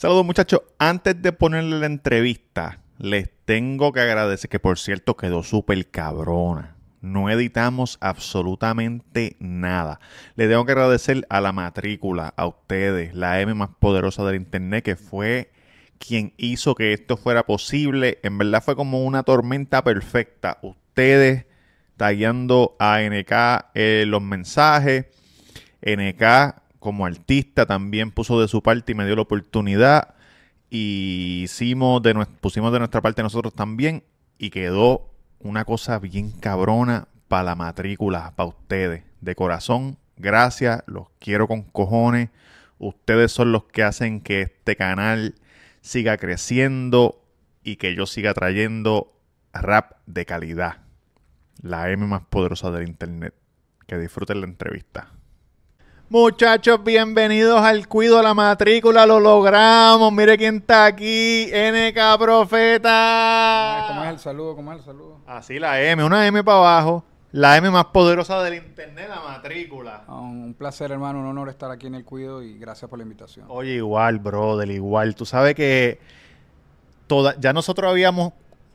Saludos muchachos. Antes de ponerle la entrevista, les tengo que agradecer que por cierto quedó súper cabrona. No editamos absolutamente nada. Le tengo que agradecer a la matrícula, a ustedes, la M más poderosa del internet, que fue quien hizo que esto fuera posible. En verdad fue como una tormenta perfecta. Ustedes tagueando a NK eh, los mensajes. NK como artista también puso de su parte y me dio la oportunidad. Y hicimos de, pusimos de nuestra parte nosotros también. Y quedó una cosa bien cabrona para la matrícula, para ustedes. De corazón, gracias. Los quiero con cojones. Ustedes son los que hacen que este canal siga creciendo y que yo siga trayendo rap de calidad. La M más poderosa del internet. Que disfruten la entrevista. Muchachos, bienvenidos al Cuido a la Matrícula, lo logramos. Mire quién está aquí, NK Profeta. ¿Cómo es el saludo? ¿Cómo es el saludo? Así la M, una M para abajo. La M más poderosa del internet, la matrícula. Ah, un placer, hermano, un honor estar aquí en el Cuido y gracias por la invitación. Oye, igual, brother, igual. Tú sabes que toda, ya nosotros habíamos,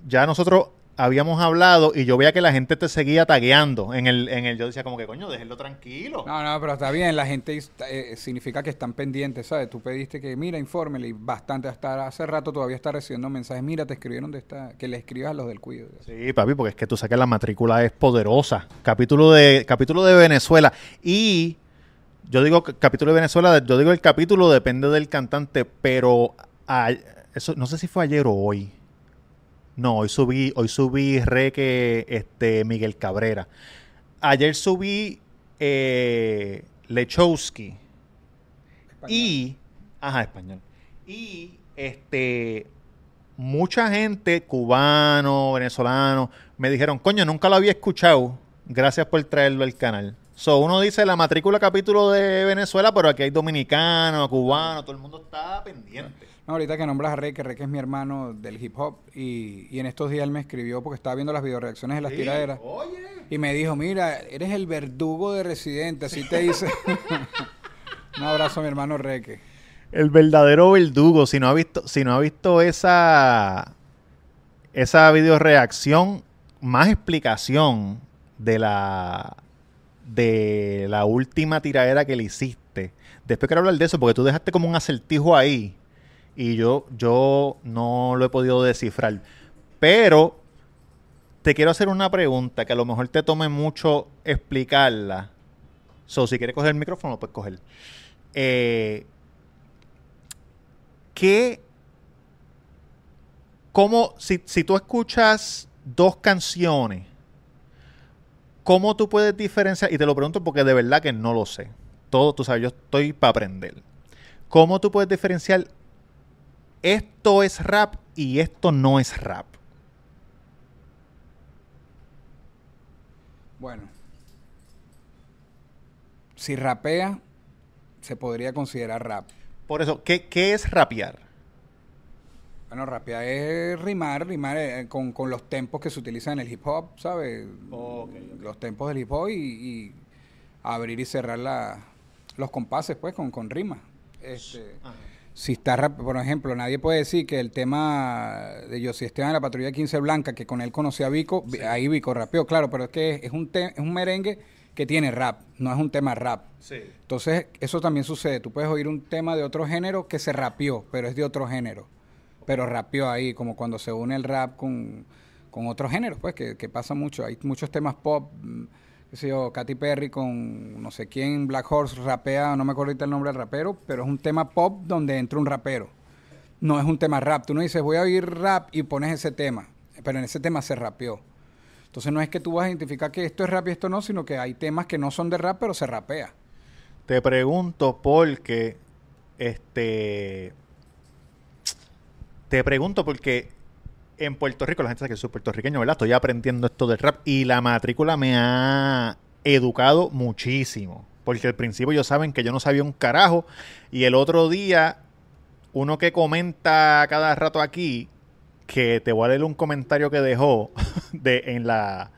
ya nosotros habíamos hablado y yo veía que la gente te seguía tagueando en el, en el yo decía como que coño, déjenlo tranquilo. No, no, pero está bien, la gente eh, significa que están pendientes, ¿sabes? Tú pediste que, mira, infórmele y bastante, hasta hace rato todavía está recibiendo mensajes, mira, te escribieron de esta, que le escribas a los del cuido. Sí, papi, porque es que tú sabes que la matrícula es poderosa. Capítulo de, capítulo de Venezuela y yo digo capítulo de Venezuela, yo digo el capítulo depende del cantante, pero eso no sé si fue ayer o hoy no, hoy subí, hoy subí Reque este, Miguel Cabrera. Ayer subí eh, Lechowski. Y. Ajá, español. Y este. Mucha gente, cubano, venezolano, me dijeron, coño, nunca lo había escuchado. Gracias por traerlo al canal. So, uno dice la matrícula capítulo de Venezuela, pero aquí hay dominicanos, cubanos, todo el mundo está pendiente. No, ahorita que nombras a Rey, que Rey es mi hermano del hip hop, y, en estos días él me escribió porque estaba viendo las videoreacciones de las tiraderas. Y me dijo, mira, eres el verdugo de Residente, así te dice. Un abrazo a mi hermano Reque. El verdadero verdugo, si no ha visto, si no ha visto esa, esa videoreacción, más explicación de la de la última tiradera que le hiciste. Después quiero hablar de eso porque tú dejaste como un acertijo ahí y yo, yo no lo he podido descifrar. Pero te quiero hacer una pregunta que a lo mejor te tome mucho explicarla. So, si quieres coger el micrófono, puedes coger. Eh, ¿Qué? ¿Cómo, si, si tú escuchas dos canciones, cómo tú puedes diferenciar? Y te lo pregunto porque de verdad que no lo sé. Todo, tú sabes, yo estoy para aprender. ¿Cómo tú puedes diferenciar esto es rap y esto no es rap. Bueno, si rapea, se podría considerar rap. Por eso, ¿qué, es rapear? Bueno, rapear es rimar, rimar eh, con, los tempos que se utilizan en el hip hop, ¿sabes? Los tempos del hip hop y, abrir y cerrar la, los compases, pues, con, con rima. Este, si está, por ejemplo, nadie puede decir que el tema de José Esteban de la Patrulla 15 Blanca, que con él conocí a Vico, ahí Vico rapeó, claro, pero es que es un, es un merengue que tiene rap, no es un tema rap. Entonces, eso también sucede. Tú puedes oír un tema de otro género que se rapeó, pero es de otro género. Pero rapeó ahí, como cuando se une el rap con, con otro género, pues, que, que pasa mucho. Hay muchos temas pop mm, qué sé Katy Perry con no sé quién, Black Horse rapea, no me acuerdo ahorita el nombre del rapero, pero es un tema pop donde entra un rapero. No es un tema rap. Tú no dices, voy a oír rap y pones ese tema, pero en ese tema se rapeó. Entonces no es que tú vas a identificar que esto es rap y esto no, sino que hay temas que no son de rap, pero se rapea. Te pregunto porque, este, te pregunto porque en Puerto Rico, la gente sabe que soy puertorriqueño, ¿verdad? Estoy aprendiendo esto del rap y la matrícula me ha educado muchísimo. Porque al principio ellos saben que yo no sabía un carajo. Y el otro día, uno que comenta cada rato aquí, que te voy a leer un comentario que dejó de, en, la,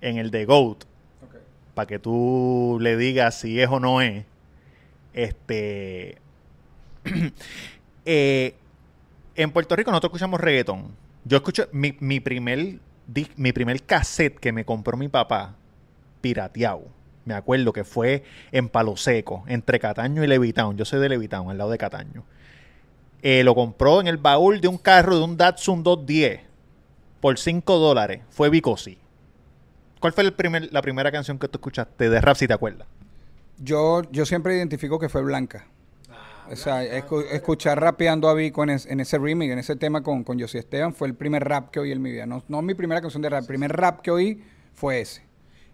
en el de GOAT, para que tú le digas si es o no es. Este. Eh, en Puerto Rico nosotros escuchamos reggaetón. Yo escucho mi, mi primer mi primer cassette que me compró mi papá, pirateado. Me acuerdo que fue en Palo Seco, entre Cataño y Levitown. Yo soy de Levitown, al lado de Cataño. Eh, lo compró en el baúl de un carro de un Datsun 210 por 5 dólares. Fue Vicosi. ¿Cuál fue el primer, la primera canción que tú escuchaste de rap, si te acuerdas? Yo, yo siempre identifico que fue Blanca. O sea, escuchar rapeando a Vico en, ese remix, en ese tema con, con Josie Esteban, fue el primer rap que oí en mi vida. No, no mi primera canción de rap, el primer rap que oí fue ese.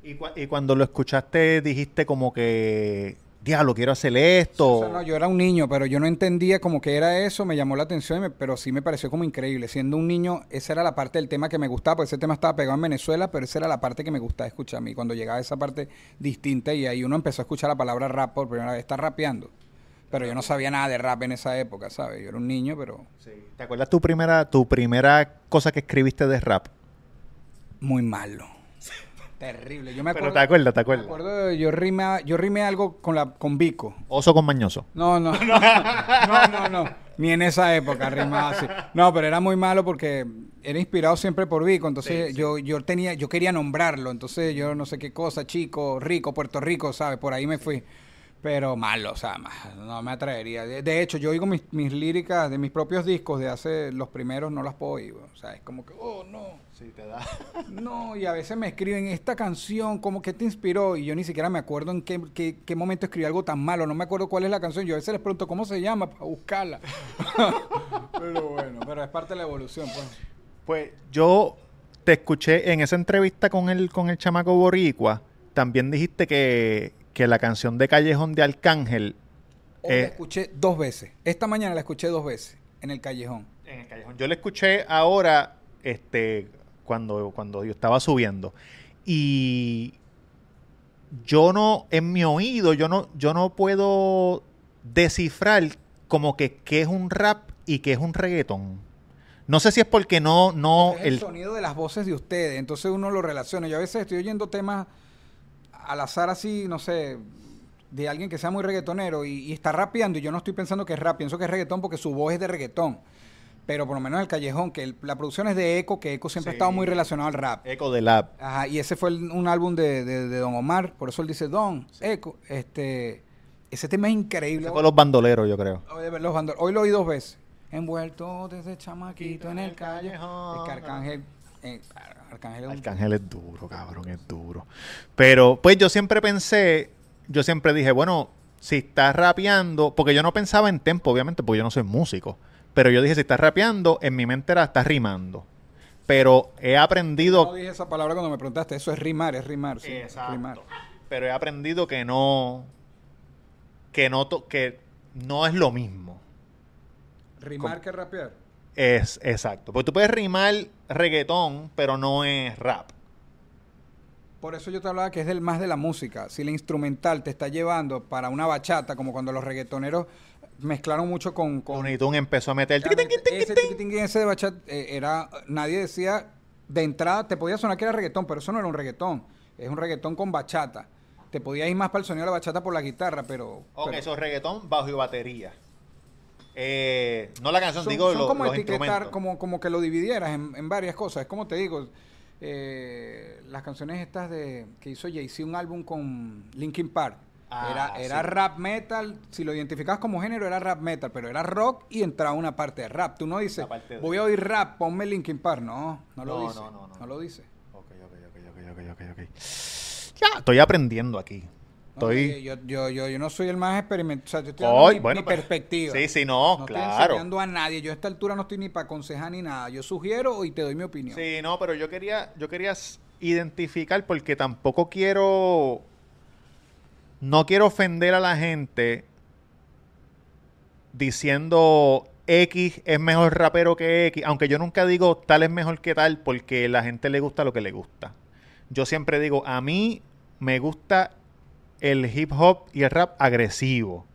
Y, y cuando lo escuchaste, dijiste como que diablo, quiero hacer esto. no, yo era un niño, pero yo no entendía como que era eso, me llamó la atención, pero sí me pareció como increíble. Siendo un niño, esa era la parte del tema que me gustaba, porque ese tema estaba pegado en Venezuela, pero esa era la parte que me gustaba escuchar a mí. Cuando llegaba esa parte distinta y ahí uno empezó a escuchar la palabra rap por primera vez, está rapeando. Pero yo no sabía nada de rap en esa época, ¿sabes? Yo era un niño, pero... ¿Te acuerdas tu primera, tu primera cosa que escribiste de rap? Muy malo. Terrible. Yo me acuerdo, Pero te acuerdas, te acuerdas. Me acuerdo, yo rimé, yo rimé algo con la con Vico. Oso con mañoso. No, no. no, no, no. Ni en esa época rimaba así. No, pero era muy malo porque era inspirado siempre por Vico. Entonces yo, yo tenía, yo quería nombrarlo. Entonces yo no sé qué cosa, chico, rico, Puerto Rico, ¿sabes? Por ahí me fui. Pero malo, o sea, no me atrevería. De, hecho, yo oigo mis, mis, líricas de mis propios discos de hace los primeros, no las puedo oír. O sea, es como que, oh, no. Sí, te da. no, y a veces me escriben esta canción, como que te inspiró, y yo ni siquiera me acuerdo en qué, qué, qué, momento escribí algo tan malo. No me acuerdo cuál es la canción. Yo a veces les pregunto cómo se llama para buscarla. pero bueno, pero es parte de la evolución, pues. Pues yo te escuché en esa entrevista con el, con el chamaco Boricua. También dijiste que que la canción de Callejón de Arcángel. Hoy la eh, escuché dos veces. Esta mañana la escuché dos veces en el Callejón. En el Callejón. Yo la escuché ahora, este, cuando, cuando yo estaba subiendo. Y yo no, en mi oído, yo no, yo no puedo descifrar como que qué es un rap y qué es un reggaetón. No sé si es porque no, no. el, el, sonido de las voces de ustedes, entonces uno lo relaciona. Yo a veces estoy oyendo temas al azar así, no sé, de alguien que sea muy reggaetonero y, está rapeando y yo no estoy pensando que es rap, pienso que es reggaetón porque su voz es de reggaetón. Pero por lo menos el callejón, que la producción es de Eco, que Eco siempre ha estado muy relacionado al rap. Eco de Lab. Ajá, y ese fue un álbum de, Don Omar, por eso él dice Don, Eco. Este, ese tema es increíble. Ese fue los bandoleros, yo creo. Los Hoy lo oí dos veces. Envuelto desde chamaquito en el callejón. Arcángel eh, Arcángel, es, duro, cabrón, es duro. Pero pues yo siempre pensé, yo siempre dije, bueno, si estás rapeando, porque yo no pensaba en tempo, obviamente, porque yo no soy músico. Pero yo dije, si estás rapeando, en mi mente era, estás rimando. Pero he aprendido... no dije esa palabra cuando me preguntaste, eso es rimar, es rimar, sí, Exacto. Pero he aprendido que no... Que no, que no es lo mismo. ¿Rimar que rapear? Es exacto. Porque tú puedes rimar reggaetón, pero no es rap. Por eso yo te hablaba que es del más de la música. Si la instrumental te está llevando para una bachata, como cuando los reggaetoneros mezclaron mucho con... con Unitun empezó a meter... Ese ese de bachata eh, era... Nadie decía... De entrada te podía sonar que era reggaetón, pero eso no era un reggaetón. Es un reggaetón con bachata. Te podía ir más para el sonido de la bachata por la guitarra, pero... Ok, eso es reggaetón bajo y batería. Eh, no la canción, digo son como etiquetar, como, como que lo dividieras en, varias cosas. Es como te digo, eh, las canciones estas de que hizo Jay-Z un álbum con Linkin Park. era, ah, era rap metal, si lo identificabas como género era rap metal, pero era rock y entraba una parte de rap. Tú no dices, voy a oír rap, ponme Linkin Park. No, no lo dice. No, no, no, no, lo dice. Ok, ok, ok, ok, ok, ok. Ya, estoy aprendiendo aquí. Yo, yo, yo, yo, no soy el más experimentado. O sea, yo estoy dando mi, pues, perspectiva. Sí, sí, no, no claro. estoy enseñando a nadie. Yo a esta altura no estoy ni para aconsejar ni nada. Yo sugiero y te doy mi opinión. Sí, no, pero yo quería, yo quería identificar porque tampoco quiero. No quiero ofender a la gente diciendo X es mejor rapero que X, aunque yo nunca digo tal es mejor que tal porque la gente le gusta lo que le gusta. Yo siempre digo, a mí me gusta el hip hop y el rap agresivo.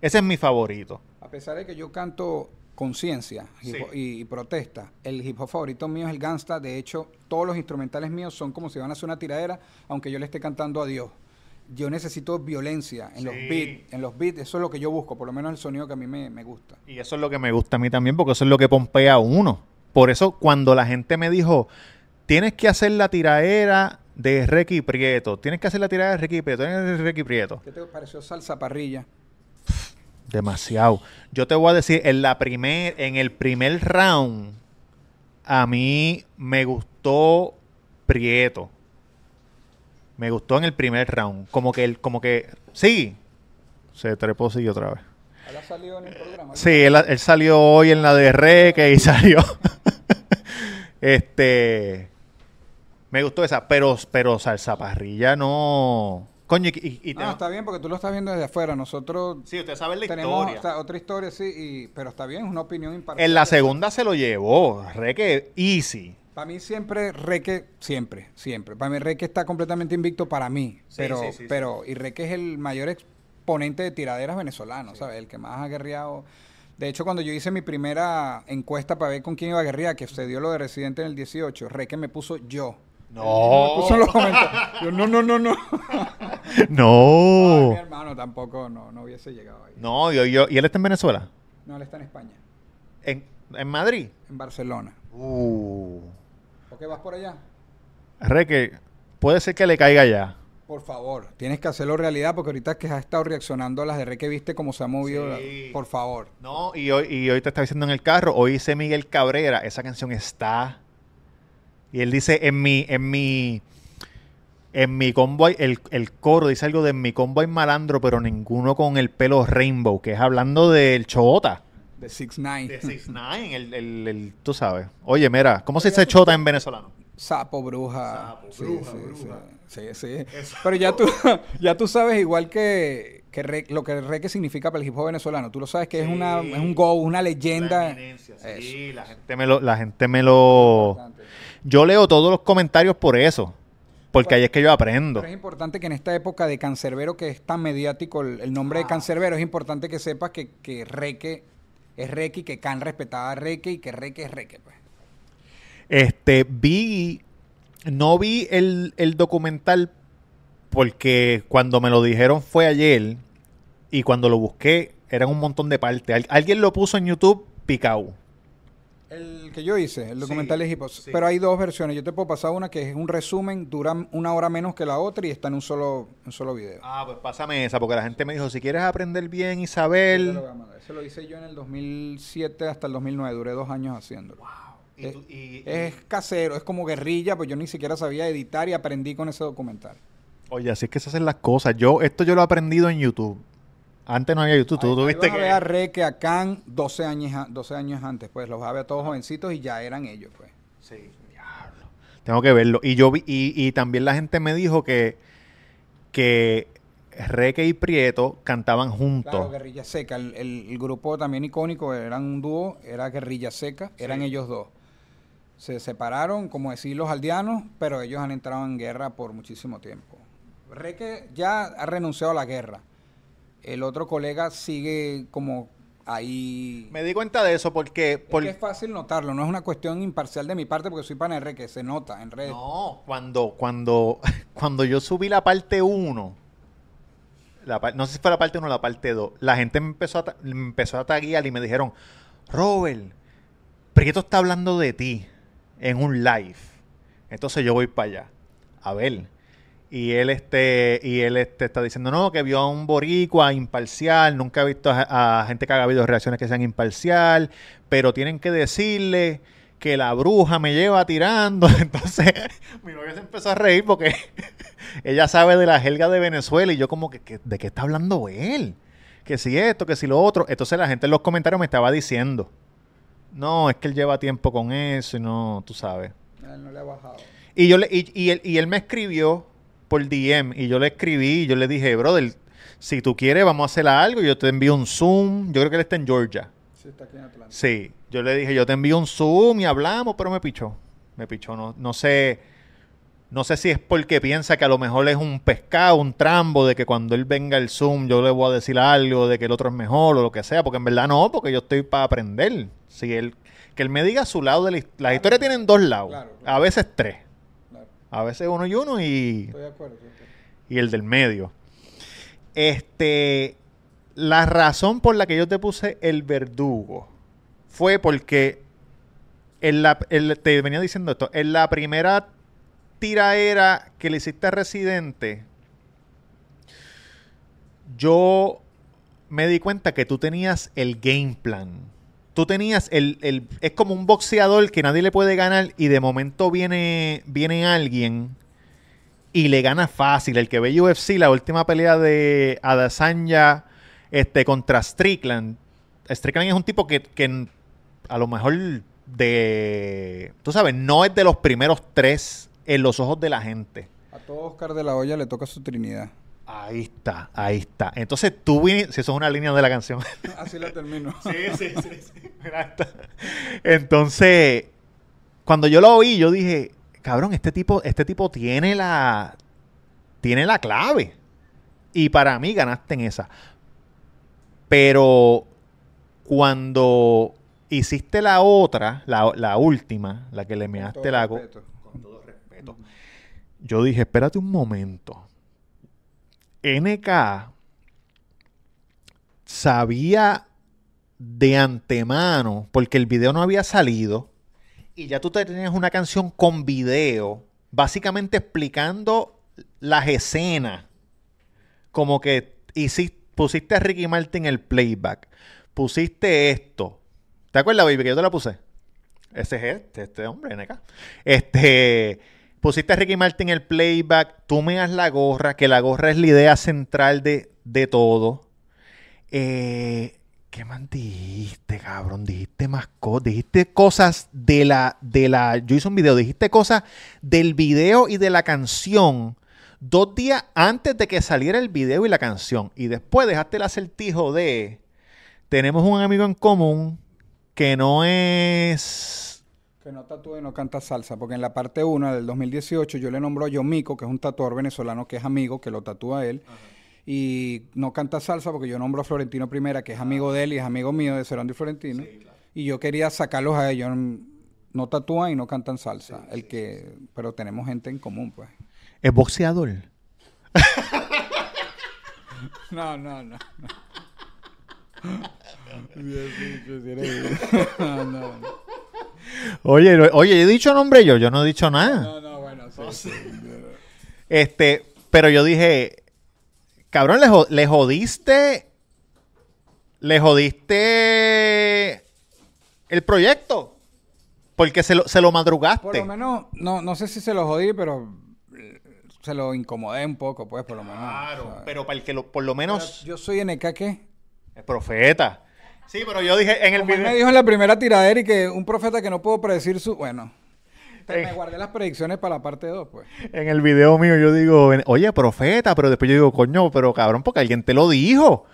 Ese es mi favorito. A pesar de que yo canto conciencia y, protesta, el hip hop favorito mío es el gangsta. De hecho, todos los instrumentales míos son como si van a hacer una tiradera, aunque yo le esté cantando a Dios. yo necesito violencia en los beats, en los beats, eso es lo que yo busco, por lo menos el sonido que a mí me, me, gusta. Y eso es lo que me gusta a mí también, porque eso es lo que pompea a uno. Por eso cuando la gente me dijo, tienes que hacer la tiraera de Requi Prieto, tienes que hacer la tirada de Requi Prieto, tienes Requi Prieto. ¿Qué te pareció salsa parrilla? Demasiado. Yo te voy a decir, en la primer, en el primer round, a mí me gustó Prieto. Me gustó en el primer round. Como que él, como que. Sí. Se trepó sí otra vez. ¿Él ha salido en el programa? Sí, él, él salió hoy en la de Reque y salió. este. Me gustó esa, pero, pero salsa parrilla no. Coño, y, y, no, está bien porque tú lo estás viendo desde afuera. Nosotros. Sí, usted sabe la tenemos historia. otra historia, sí, y, pero está bien, es una opinión imparcial. En la segunda se lo llevó, Reque easy. Para mí siempre Reque, siempre, siempre. Para mí Reque está completamente invicto para mí. pero, pero, y Reque es el mayor exponente de tiraderas venezolanos, ¿sabes? El que más ha guerreado. De hecho, cuando yo hice mi primera encuesta para ver con quién iba a guerrear, que se dio lo de Residente en el 18, Reque me puso yo. No. Puso los Yo, no, no, no, no. no. mi hermano tampoco no, no hubiese llegado ahí. No, yo, yo, ¿y él está en Venezuela? No, él está en España. ¿En, en Madrid? En Barcelona. Uh. ¿Por qué vas por allá? Reque, puede ser que le caiga ya. Por favor, tienes que hacerlo realidad porque ahorita que has estado reaccionando a las de Reque, viste cómo se ha movido. Por favor. No, y hoy, y hoy te estaba diciendo en el carro, hoy dice Miguel Cabrera, esa canción está y él dice, en mi, en mi, en mi convoy, el, el coro dice algo de en mi convoy malandro, pero ninguno con el pelo rainbow, que es hablando del chota. De 6 9 De 6 9 el, el, el, tú sabes. Oye, mira, ¿cómo se dice chota en venezolano? Sapo, bruja. Sapo, bruja, bruja. Sí, sí. Pero ya tú, ya tú sabes, igual que, que lo que re significa para el hip hop venezolano. Tú lo sabes que es, una, es un go, una leyenda. sí, la gente me lo, la gente me lo yo leo todos los comentarios por eso. Porque ahí es que yo aprendo. Pero es importante que en esta época de Cancerbero, que es tan mediático el, nombre de ah. Cancerbero, es importante que sepas que, que Reque es Reque y que Can respetaba a Reque y que Reque es Reque, pues. Este, vi, no vi el, el documental porque cuando me lo dijeron fue ayer y cuando lo busqué eran un montón de partes. Alguien lo puso en YouTube picao. El que yo hice, el documental de hip Pero hay dos versiones. Yo te puedo pasar una que es un resumen, dura una hora menos que la otra y está en un solo, un solo video. Ah, pues pásame esa, porque la gente me dijo, si quieres aprender bien y saber... Eso lo hice yo en el 2007 hasta el 2009, duré dos años haciéndolo. Wow. es, casero, es como guerrilla, pues yo ni siquiera sabía editar y aprendí con ese documental. Oye, así es que se hacen las cosas. Yo, esto yo lo he aprendido en YouTube. Antes no había YouTube, tú tuviste que... a Re que a Can 12 años, 12 años antes, pues los había todos jovencitos y ya eran ellos, pues. Sí, diablo. Tengo que verlo. Y yo vi, y, también la gente me dijo que, que Reque y Prieto cantaban juntos. Claro, Guerrilla Seca. El, grupo también icónico, eran un dúo, era Guerrilla Seca, eran ellos dos. Se separaron, como decir los aldeanos, pero ellos han entrado en guerra por muchísimo tiempo. Reque ya ha renunciado a la guerra el otro colega sigue como ahí. Me di cuenta de eso porque. porque es fácil notarlo, no es una cuestión imparcial de mi parte porque soy panr que se nota en redes. No, cuando, cuando, cuando yo subí la parte 1, no sé si fue la parte 1 o la parte 2, la gente me empezó a, me empezó a taguear y me dijeron, Robert, Prieto está hablando de ti en un live. Entonces yo voy para allá. A ver y él este y él este está diciendo no que vio a un boricua imparcial nunca ha visto a, gente que haga habido reacciones que sean imparcial pero tienen que decirle que la bruja me lleva tirando entonces mi novia se empezó a reír porque ella sabe de la jelga de Venezuela y yo como que, de qué está hablando él que si esto que si lo otro entonces la gente en los comentarios me estaba diciendo no es que él lleva tiempo con eso y no tú sabes él no le ha bajado. Y yo le, y, y, él, y él me escribió por DM y yo le escribí y yo le dije, brother, si tú quieres vamos a hacer algo, yo te envío un Zoom, yo creo que él está en Georgia. Sí, está aquí en Atlanta. Sí, yo le dije, yo te envío un Zoom y hablamos, pero me pichó. Me pichó, no, no sé, no sé si es porque piensa que a lo mejor es un pescado, un trambo, de que cuando él venga el Zoom yo le voy a decir algo, de que el otro es mejor o lo que sea, porque en verdad no, porque yo estoy para aprender. Si él, que él me diga su lado de la, la historia tienen dos lados, a veces tres. A veces uno y uno y... Estoy de acuerdo. y el del medio. Este, la razón por la que yo te puse el verdugo fue porque en la, te venía diciendo esto, en la primera tiraera que le hiciste a Residente, yo me di cuenta que tú tenías el game plan. Tú tenías el, el, Es como un boxeador que nadie le puede ganar y de momento viene, viene alguien y le gana fácil. El que ve UFC, la última pelea de Adesanya este, contra Strickland. Strickland es un tipo que, que a lo mejor de... Tú sabes, no es de los primeros tres en los ojos de la gente. A todo Oscar de la Hoya le toca su Trinidad. Ahí está, ahí está. Entonces tú viniste, si eso es una línea de la canción. Así la termino. sí, sí, sí, sí. Entonces, cuando yo lo oí, yo dije, cabrón, este tipo, este tipo tiene la, tiene la clave. Y para mí ganaste en esa. Pero cuando hiciste la otra, la, última, la que le measte la... Con todo respeto. Yo dije, espérate un momento NK sabía de antemano, porque el video no había salido, y ya tú tenías una canción con video, básicamente explicando las escenas. Como que hiciste, pusiste a Ricky Martin el playback, pusiste esto. ¿Te acuerdas, baby, que yo te la puse? Ese es este, este hombre, NK. Este pusiste a Ricky Martin el playback, tú me das la gorra, que la gorra es la idea central de, todo. Eh, ¿Qué más dijiste, cabrón? Dijiste más cosas, dijiste cosas de la, de la, yo hice un video, dijiste cosas del video y de la canción dos días antes de que saliera el video y la canción. Y después dejaste el acertijo de, tenemos un amigo en común que no es que no tatúa y no canta salsa, porque en la parte 1 del 2018 yo le nombro a Yomico, que es un tatuador venezolano que es amigo, que lo tatúa él, y no canta salsa porque yo nombro a Florentino Primera, que es amigo de él y es amigo mío de Cerón y Florentino, y yo quería sacarlos a ellos, no tatúan y no cantan salsa, el que, pero tenemos gente en común, pues. ¿Es boxeador? no, no, no. no, no. Oye, oye, he dicho nombre yo, yo no he dicho nada. No, no, bueno, sí, Este, pero yo dije, cabrón, le, jodiste, le jodiste el proyecto. Porque se lo, se lo madrugaste. Por lo menos, no, no sé si se lo jodí, pero se lo incomodé un poco, pues, por lo menos. Claro, pero para el que lo, por lo menos... yo soy NK, ¿qué? Es profeta. Sí, pero yo dije en el video. me dijo en la primera tiradera y que un profeta que no puedo predecir su. Bueno. me guardé las predicciones para la parte 2, pues. En el video mío yo digo, oye, profeta, pero después yo digo, coño, pero cabrón, porque alguien te lo dijo.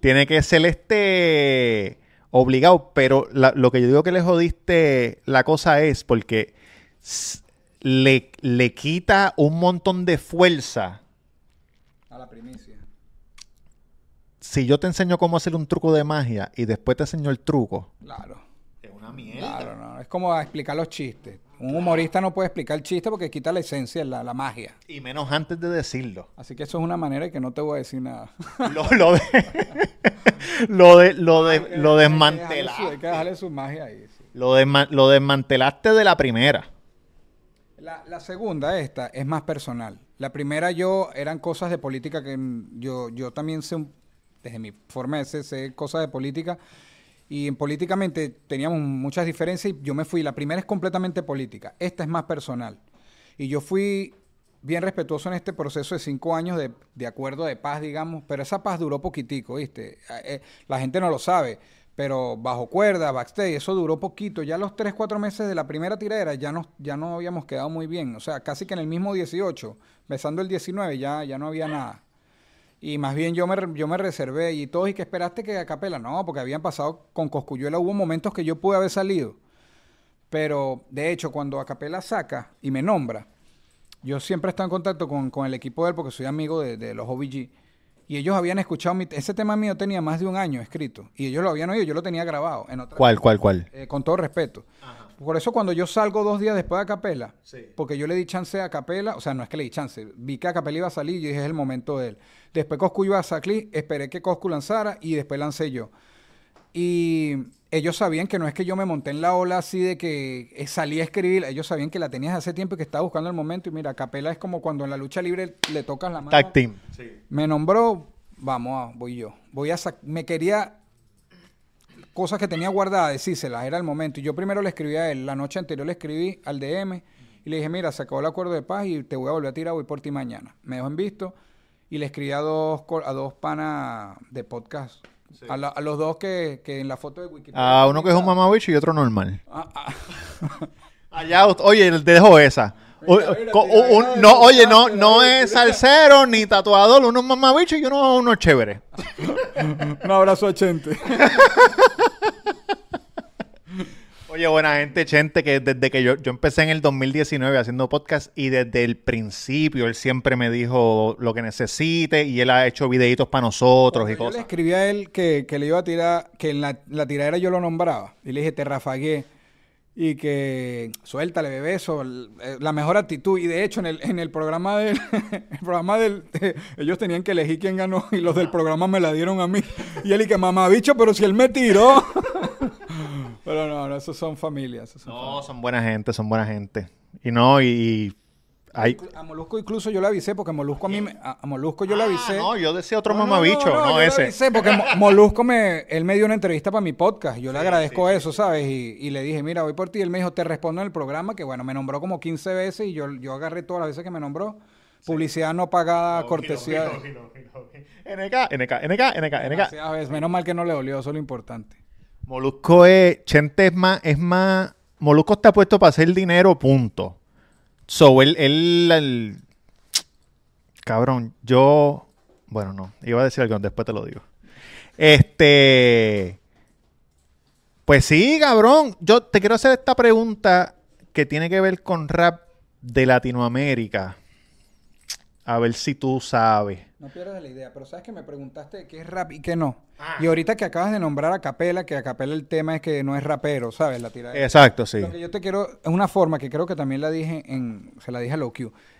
Tiene que ser este obligado. Pero lo que yo digo que le jodiste la cosa es porque le, le quita un montón de fuerza. A la primicia si yo te enseño cómo hacer un truco de magia y después te enseño el truco. Claro. Es una mierda. Claro, no. Es como explicar los chistes. Un humorista no puede explicar el chiste porque quita la esencia, la, la magia. Y menos antes de decirlo. Así que eso es una manera de que no te voy a decir nada. lo, lo, de, lo, de, lo, de, lo desmantelaste. Hay que dejarle su magia ahí. Lo, lo desmantelaste de la primera. La, la, segunda, esta, es más personal. La primera yo eran cosas de política que yo, yo también sé un desde mi forma de ser, cosas de política. Y políticamente teníamos muchas diferencias y yo me fui. La primera es completamente política, esta es más personal. Y yo fui bien respetuoso en este proceso de cinco años de, acuerdo de paz, digamos, pero esa paz duró poquitico, ¿viste? Eh, eh, la gente no lo sabe, pero bajo cuerda, backstage, eso duró poquito. Ya los tres, cuatro meses de la primera tirera ya no, ya no habíamos quedado muy bien. O sea, casi que en el mismo 18, besando el 19, ya, ya no había nada. Y más bien yo me, yo me reservé y todos, ¿y que esperaste que a Capela? No, porque habían pasado con Coscuyuela, hubo momentos que yo pude haber salido. Pero de hecho, cuando a Capela saca y me nombra, yo siempre estoy en contacto con, el equipo de él porque soy amigo de, los OBG. Y ellos habían escuchado mi, ese tema mío tenía más de un año escrito y ellos lo habían oído, yo lo tenía grabado. En ¿Cuál, cuál, cuál? Eh, con todo respeto. por eso cuando yo salgo dos días después de Acapela, porque yo le di chance a Acapela, o sea, no es que le di chance, vi que Acapela iba a salir y dije es el momento de él. Después Coscu iba a salir, esperé que Coscu lanzara y después lancé yo. Y ellos sabían que no es que yo me monté en la ola así de que eh, salí a escribir, ellos sabían que la tenías hace tiempo y que estaba buscando el momento. Y mira, Capela es como cuando en la lucha libre le tocas la mano. Tag team. Me nombró, vamos, voy yo. Voy a me quería cosas que tenía guardadas, decírselas, era el momento. Y yo primero le escribí a él, la noche anterior le escribí al DM y le dije, mira, se acabó el acuerdo de paz y te voy a volver a tirar, voy por ti mañana. Me dejó en visto y le escribí a dos, a dos panas de podcast a, los dos que, en la foto de Wikipedia. A uno que es un mamabicho y otro normal. Ah, ah. Allá, oye, te dejo esa. no, oye, no, no es salsero ni tatuador, uno es mamabicho y uno, uno es chévere. un abrazo a Chente. Oye, buena gente, Chente, que desde que yo, yo empecé en el 2019 haciendo podcast y desde el principio él siempre me dijo lo que necesite y él ha hecho videitos para nosotros y cosas. Yo le escribí a él que, le iba a tirar, que en la, la tiradera yo lo nombraba y le dije, te rafagué y que suéltale, bebé, eso, eh, la mejor actitud. Y de hecho, en el, en el programa del, el programa del, ellos tenían que elegir quién ganó y los del programa me la dieron a mí. Y él y que mamá bicho, pero si él me tiró. Pero no, no, esos son familias. no, son buena gente, son buena gente. Y no, y, hay... A Molusco incluso yo le avisé, porque Molusco a mí, a, Molusco yo le ah, avisé. no, yo decía otro mamabicho, no, no, ese. Le avisé porque Molusco me, él me dio una entrevista para mi podcast. Yo le agradezco eso, ¿sabes? Y, le dije, mira, voy por ti. Él me dijo, te respondo en el programa, que bueno, me nombró como 15 veces y yo, yo agarré todas las veces que me nombró. Publicidad no pagada, cortesía. NK, NK, NK, NK, NK. Menos mal que no le dolió, eso es lo importante. Molusco es, Chente es más, es más, Molusco está puesto para hacer dinero, punto. So, él, él, cabrón, yo, bueno, no, iba a decir algo, después te lo digo. Este, pues sí, cabrón, yo te quiero hacer esta pregunta que tiene que ver con rap de Latinoamérica. A ver si tú sabes. No pierdas la idea, pero sabes que me preguntaste qué es rap y qué no. Ah. Y ahorita que acabas de nombrar a Capela, que a Capela el tema es que no es rapero, ¿sabes? La tirada. Exacto, sí. Lo que yo te quiero, es una forma que creo que también la dije en, se la dije a Low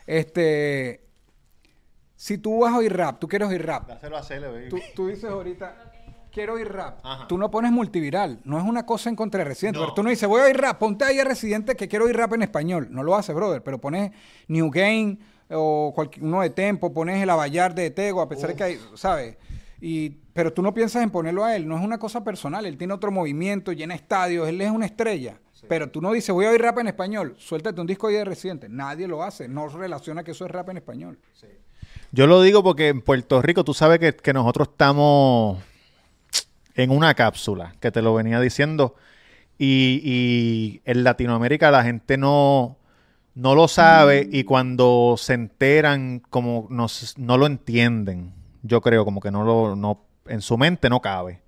Este, si tú vas a oír rap, tú quieres oír rap. Dáselo a baby. Tú, tú dices ahorita, quiero oír rap. Tú no pones multiviral, no es una cosa en contra de Residente. Pero tú no dices, voy a oír rap, ponte ahí a Residente que quiero oír rap en español. No lo hace, brother, pero pones New Game o uno de Tempo, pones el Avallar de Tego, a pesar de que hay, ¿sabes? Y, pero tú no piensas en ponerlo a él, no es una cosa personal, él tiene otro movimiento, llena estadios, él es una estrella. Pero tú no dices, voy a oír rap en español, suéltate un disco ahí de reciente. Nadie lo hace, no relaciona que eso es rap en español. Yo lo digo porque en Puerto Rico tú sabes que, que nosotros estamos en una cápsula, que te lo venía diciendo, y, y en Latinoamérica la gente no, no lo sabe y cuando se enteran como no, no lo entienden. Yo creo como que no lo no en su mente no cabe.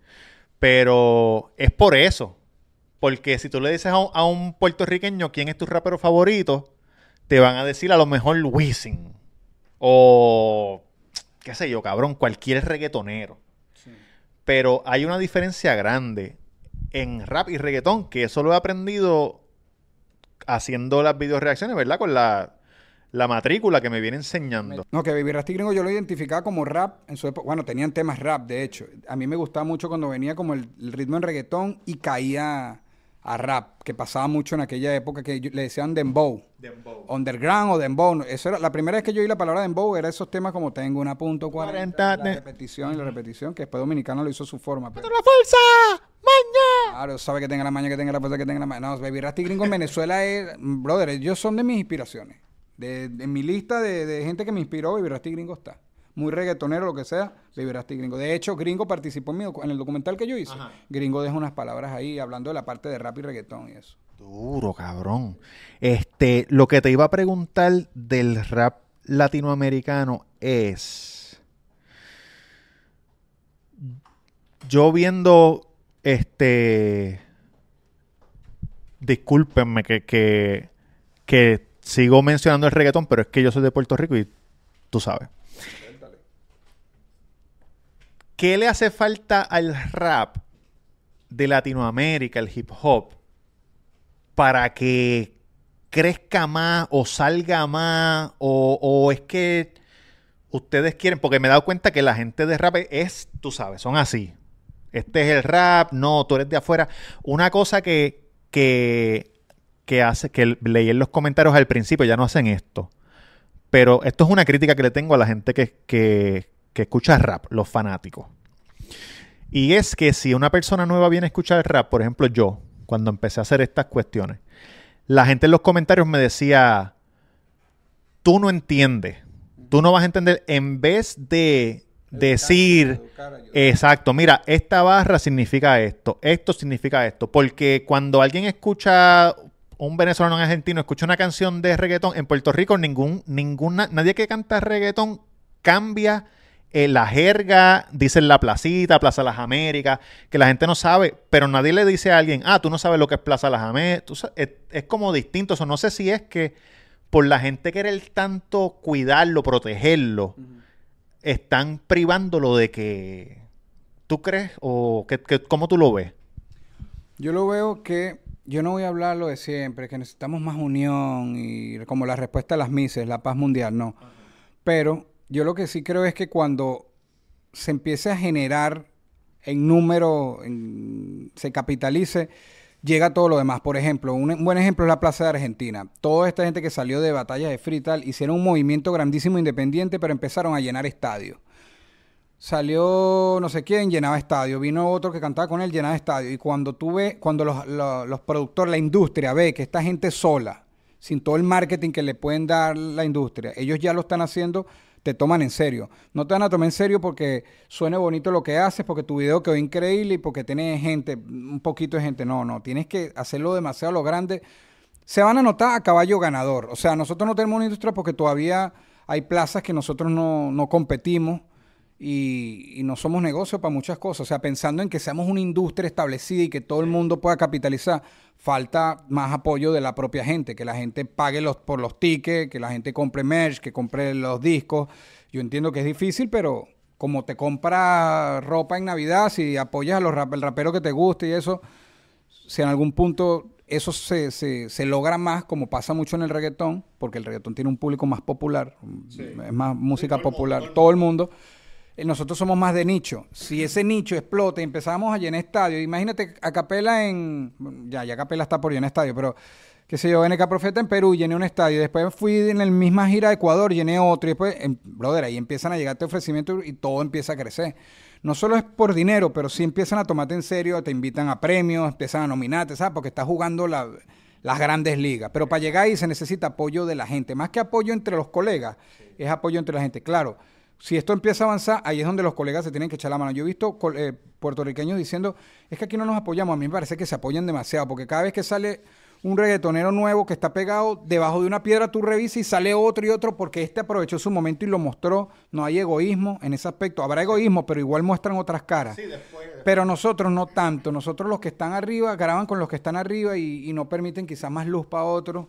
Pero es por eso. Porque si tú le dices a un, puertorriqueño quién es tu rapero favorito, te van a decir a lo mejor Wisin o qué sé yo, cabrón, cualquier reggaetonero. Pero hay una diferencia grande en rap y reggaetón que eso lo he aprendido haciendo las videoreacciones, ¿verdad? Con la, matrícula que me viene enseñando. No, que Baby Rasty Gringo yo lo identificaba como rap en su época. Bueno, tenían temas rap, de hecho. A mí me gustaba mucho cuando venía como el, ritmo en reggaetón y caía a rap, que pasaba mucho en aquella época que le decían dembow. Dembow. Underground o dembow. Eso era, la primera vez que yo oí la palabra dembow era esos temas como tengo una punto 40, la repetición y la repetición, que después Dominicano lo hizo a su forma. Pero... la fuerza! Claro, sabe que tenga la maña, que tenga la fuerza, que tenga la maña. No, Baby Rasty Gringo en Venezuela es, brother, ellos son de mis inspiraciones. De, en mi lista de, gente que me inspiró, Baby Rasty Gringo está. Muy reggaetonero, lo que sea, Baby Rasty Gringo. De hecho, Gringo participó en, en el documental que yo hice. Gringo deja unas palabras ahí hablando de la parte de rap y reggaetón y eso. Duro, cabrón. Este, lo que te iba a preguntar del rap latinoamericano es. Yo viendo este. Discúlpenme que, que, sigo mencionando el reggaetón, pero es que yo soy de Puerto Rico y tú sabes. ¿Qué le hace falta al rap de Latinoamérica, el hip hop, para que crezca más o salga más o, o es que ustedes quieren, porque me he dado cuenta que la gente de rap es, tú sabes, son así. Este es el rap, no, tú eres de afuera. Una cosa que, que, que hace, que leí en los comentarios al principio, ya no hacen esto. Pero esto es una crítica que le tengo a la gente que, que, que escucha rap, los fanáticos. Y es que si una persona nueva viene a escuchar rap, por ejemplo yo, cuando empecé a hacer estas cuestiones, la gente en los comentarios me decía, tú no entiendes, tú no vas a entender, en vez de decir, exacto, mira, esta barra significa esto, esto significa esto, porque cuando alguien escucha, un venezolano en argentino escucha una canción de reggaetón, en Puerto Rico ningún, ninguna, nadie que canta reggaetón cambia eh, la jerga, dicen la placita, Plaza Las Américas, que la gente no sabe, pero nadie le dice a alguien, ah, tú no sabes lo que es Plaza Las Américas, es, es, como distinto, eso no sé si es que por la gente querer tanto cuidarlo, protegerlo, uh -huh. Están privándolo de que, ¿tú crees o que, que, cómo tú lo ves? Yo lo veo que yo no voy a hablar lo de siempre, que necesitamos más unión y como la respuesta a las mises, la paz mundial, no. Pero yo lo que sí creo es que cuando se empiece a generar en número, se capitalice, llega todo lo demás. Por ejemplo, un, buen ejemplo es la Plaza de Argentina. Toda esta gente que salió de batallas de free tal, hicieron un movimiento grandísimo independiente, pero empezaron a llenar estadios. Salió no sé quién, llenaba estadio. Vino otro que cantaba con él, llenaba estadio. Y cuando tú ves, cuando los, los productores, la industria ve que esta gente sola, sin todo el marketing que le pueden dar la industria, ellos ya lo están haciendo te toman en serio. No te van a tomar en serio porque suene bonito lo que haces, porque tu video quedó increíble y porque tienes gente, un poquito de gente. No, no, tienes que hacerlo demasiado lo grande. Se van a notar a caballo ganador. O sea, nosotros no tenemos una industria porque todavía hay plazas que nosotros no, no competimos y, y, no somos negocio para muchas cosas. O sea, pensando en que seamos una industria establecida y que todo el mundo pueda capitalizar, falta más apoyo de la propia gente, que la gente pague los, por los tickets, que la gente compre merch, que compre los discos. Yo entiendo que es difícil, pero como te compra ropa en Navidad, si apoyas a los rap, el rapero que te guste y eso, si en algún punto eso se, se, se, logra más, como pasa mucho en el reggaetón, porque el reggaetón tiene un público más popular, sí. es más música sí, todo popular, todo el mundo. Eh, nosotros somos más de nicho. Si ese nicho explota y empezamos a llenar estadios, imagínate a Capela en. Ya, ya Capela está por llenar estadio, pero qué sé yo, NK Profeta en Perú, llené un estadio. Después fui en la misma gira de Ecuador, llené otro. Y después, en, brother, ahí empiezan a llegarte ofrecimientos y todo empieza a crecer. No solo es por dinero, pero sí empiezan a tomarte en serio, te invitan a premios, empiezan a nominarte, ¿sabes? Porque estás jugando la, las grandes ligas. Pero para llegar ahí se necesita apoyo de la gente. Más que apoyo entre los colegas, es apoyo entre la gente. Claro si esto empieza a avanzar, ahí es donde los colegas se tienen que echar la mano. Yo he visto eh, puertorriqueños diciendo, es que aquí no nos apoyamos. A mí me parece que se apoyan demasiado, porque cada vez que sale un reggaetonero nuevo que está pegado debajo de una piedra, tú revisas y sale otro y otro, porque este aprovechó su momento y lo mostró. No hay egoísmo en ese aspecto. Habrá egoísmo, pero igual muestran otras caras. Sí, después, después. Pero nosotros no tanto. Nosotros los que están arriba graban con los que están arriba y, y no permiten quizás más luz para otros.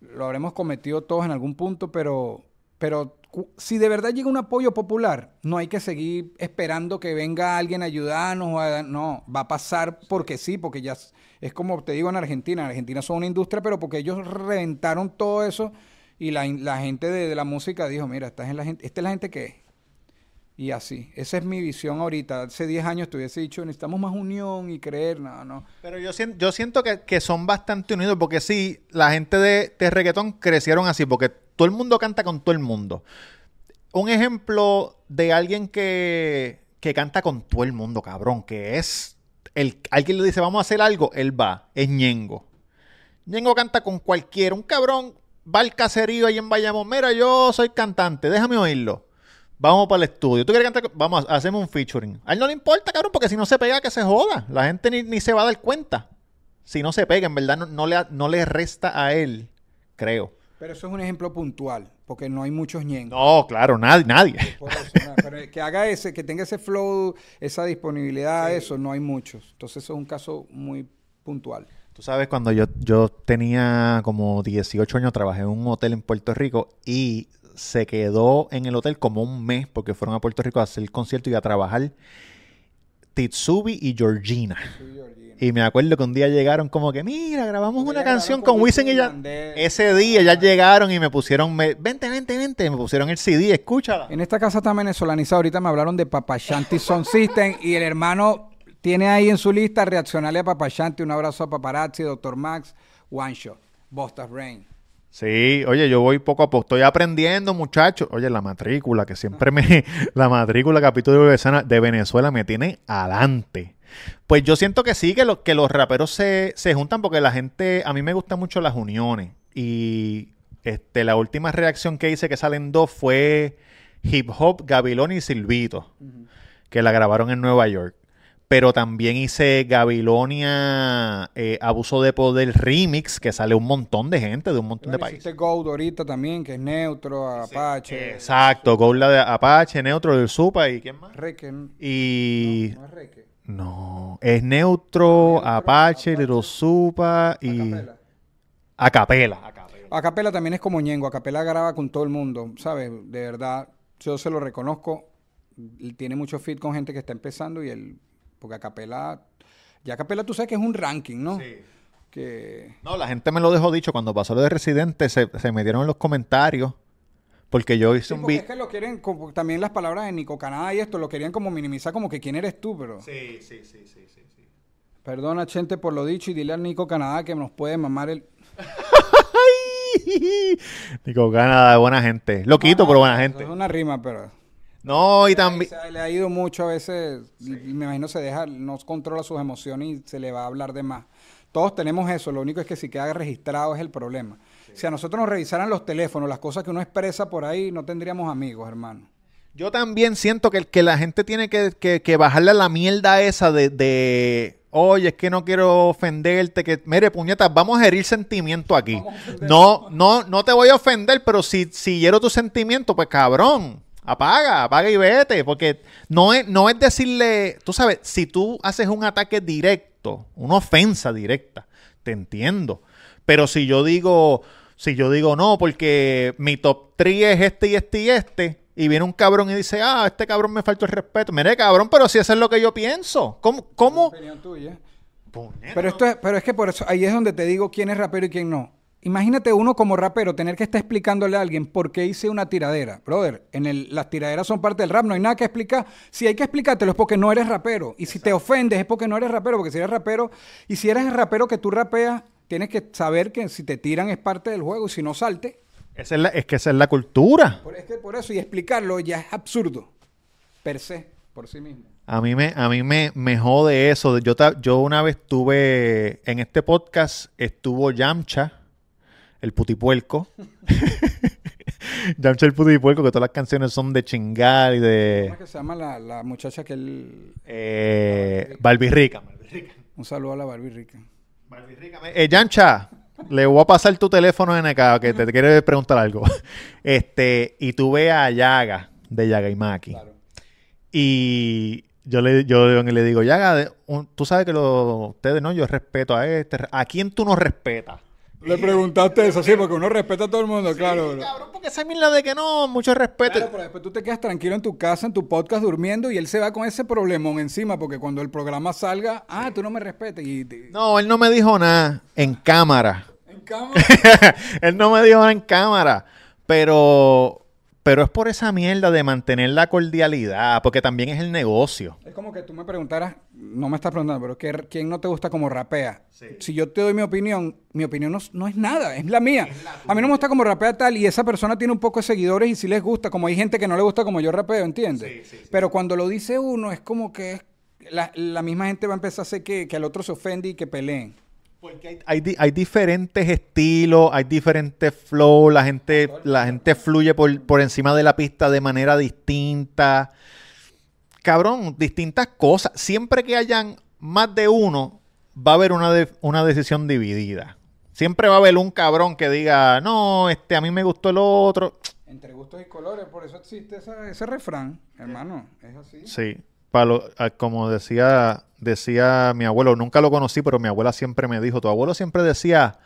Lo habremos cometido todos en algún punto, pero, pero si de verdad llega un apoyo popular, no hay que seguir esperando que venga alguien a ayudarnos. A, no, va a pasar porque sí, porque ya es como te digo en Argentina. En Argentina son una industria, pero porque ellos reventaron todo eso y la, la gente de, la música dijo, mira, esta es la gente, esta es la gente que es. Y así, esa es mi visión ahorita. Hace 10 años te hubiese dicho, necesitamos más unión y creer, no, no. Pero yo siento, yo siento que, que son bastante unidos, porque sí, la gente de, de reggaetón crecieron así, porque todo el mundo canta con todo el mundo. Un ejemplo de alguien que, que canta con todo el mundo, cabrón, que es el, alguien le dice, vamos a hacer algo, él va, es Ñengo. Ñengo canta con cualquiera, un cabrón va al caserío ahí en Bayamón, mira, yo soy cantante, déjame oírlo. Vamos para el estudio. ¿Tú quieres cantar? Vamos, hacemos un featuring. A él no le importa, cabrón, porque si no se pega, que se joda. La gente ni, ni se va a dar cuenta. Si no se pega, en verdad no, le, no le resta a él, creo. Pero eso es un ejemplo puntual, porque no hay muchos ñengos. No, claro, nadie. nadie. Eso, pero que haga ese, que tenga ese flow, esa disponibilidad, sí. eso, no hay muchos. Entonces eso es un caso muy puntual. Tú sabes, cuando yo, yo tenía como 18 años, trabajé en un hotel en Puerto Rico y se quedó en el hotel como un mes porque fueron a Puerto Rico a hacer el concierto y a trabajar Titsubi y Georgina. Y me acuerdo que un día llegaron como que, mira, grabamos una canción con Wisin y ya. Ese día ya llegaron y me pusieron, me- vente, vente, vente, me pusieron el CD, escúchala. En esta casa está venezolanizada. Ahorita me hablaron de Papashanti Sound System y el hermano tiene ahí en su lista reaccionarle a Papashanti. Un abrazo a Paparazzi, Doctor Max, One Shot, Bosta Brain. Sí, oye, yo voy poco a poco, estoy aprendiendo, muchachos. Oye, la matrícula, que siempre me, la matrícula capítulo de Venezuela, de Venezuela me tiene adelante. Pues yo siento que sí, que, lo- que los raperos se, se juntan porque la gente, a mí me gustan mucho las uniones. Y este, la última reacción que hice que salen dos fue Hip Hop, Gabilón y Silvito, que la grabaron en Nueva York. Pero también hice Gabilonia eh, Abuso de Poder Remix, que sale un montón de gente de un montón de países. hiciste Gold ahorita también, que es neutro, Apache. Exacto, Gola de Apache, Neutro del Supa y ¿quién más? Reque. Y No es Reque. No, es Neutro, Apache, Little Supa y Acapela. Acapela. También es como Ñengo. Acapela graba con todo el mundo, ¿sabes? De verdad, yo se lo reconozco. Tiene mucho fit con gente que está empezando y él, porque Acapela, ya Acapela tú sabes que es un ranking, ¿no? Que No, la gente me lo dejó dicho cuando pasó lo de Residente, se, se metieron en los comentarios porque yo hice Sí, un porque es video. que lo quieren, como, también las palabras de Nico Canadá y esto, lo querían como minimizar como que quién eres tú, pero... Sí, sí, sí, sí, sí, sí. Perdona, Chente, por lo dicho y dile a Nico Canadá que nos puede mamar el... Nico Canadá, buena gente. Loquito, pero buena Eso gente. Es una rima, pero... No, y también. sea, le ha ido mucho a veces, y me imagino se deja, no controla sus emociones y se le va a hablar de más. Todos tenemos eso, lo único es que si queda registrado es el problema. Si a nosotros nos revisaran los teléfonos, las cosas que uno expresa por ahí, no tendríamos amigos, hermano. Yo también siento que, que la gente tiene que, que- que bajarle a la mierda esa de, de, oye, es que no quiero ofenderte, que, mire, puñetas, vamos a herir sentimiento aquí. No, no, no te voy a ofender, pero si, si hiero tu sentimiento, pues cabrón, apaga, apaga y vete, porque no es, no es decirle, tú sabes, si tú haces un ataque directo, una ofensa directa, te entiendo, pero si yo digo, si yo digo no, porque mi top 3 es este y este y este, y viene un cabrón y dice, ah, este cabrón me faltó el respeto. Mire, cabrón, pero si eso es lo que yo pienso. ¿Cómo? ¿Cómo? Tuya. Pero esto es, pero es que por eso, ahí es donde te digo quién es rapero y quién no. Imagínate uno como rapero tener que estar explicándole a alguien por qué hice una tiradera. Brother, en el, las tiraderas son parte del rap, no hay nada que explicar. Si hay que explicártelo es porque no eres rapero. Y si te ofendes es porque no eres rapero, porque si eres rapero, y si eres rapero que tú rapeas, tienes que saber que si te tiran es parte del juego y si no salte. Esa es, la- es que esa es la cultura. Por, es que por eso, y explicarlo ya es absurdo. Per se, por sí mismo. A mí me, a mí me, me jode eso. Yo, ta- yo una vez tuve, en este podcast estuvo Yamcha, el putipuerco. Yamcha el putipuerco, que todas las canciones son de chingar y ¿Cómo de es que se llama la, la muchacha que él... eh, Barbie Rica. Un saludo a la Barbie Rica. Eh, Yancha, le voy a pasar tu teléfono NK que te, te quiere preguntar algo. Este, y tuve a Yaga de Yaga y Maki. Claro. Y yo le, yo le digo, Yaga, un- tú sabes que lo, ustedes no, yo respeto a este. ¿A quién tú no respetas? Le preguntaste eso, sí, porque uno respeta a todo el mundo, claro. Cabrón, porque esa mierda de que no, mucho respeto. Claro, pero después tú te quedas tranquilo en tu casa, en tu podcast, durmiendo, y él se va con ese problemón encima, porque cuando el programa salga, ah, tú no me respetas. Y te- No, él no me dijo nada en cámara. en cama. él no me dijo nada en cámara. Pero, pero es por esa mierda de mantener la cordialidad, porque también es el negocio. es como que tú me preguntaras, no me estás preguntando, pero ¿qué- ¿quién no te gusta como rapea? Si yo te doy mi opinión, mi opinión no, no es nada, es la mía. a mí no me gusta como rapea tal, y esa persona tiene un poco de seguidores y si les gusta, como hay gente que no le gusta como yo rapeo, ¿entiendes? Pero cuando lo dice uno, es como que la, la misma gente va a empezar a hacer que, que al otro se ofende y que peleen. Porque hay, hay di- hay diferentes estilos, hay diferentes flow, la gente, la gente fluye por, por encima de la pista de manera distinta. Cabrón, distintas cosas. Siempre que hayan más de uno, va a haber una, de- una decisión dividida. Siempre va a haber un cabrón que diga, no, este, a mí me gustó el otro. Entre gustos y colores, por eso existe esa- ese refrán, hermano, es así. Sí, pa' lo- ah, como decía, decía mi abuelo, nunca lo conocí, pero mi abuela siempre me dijo, tu abuelo siempre decía,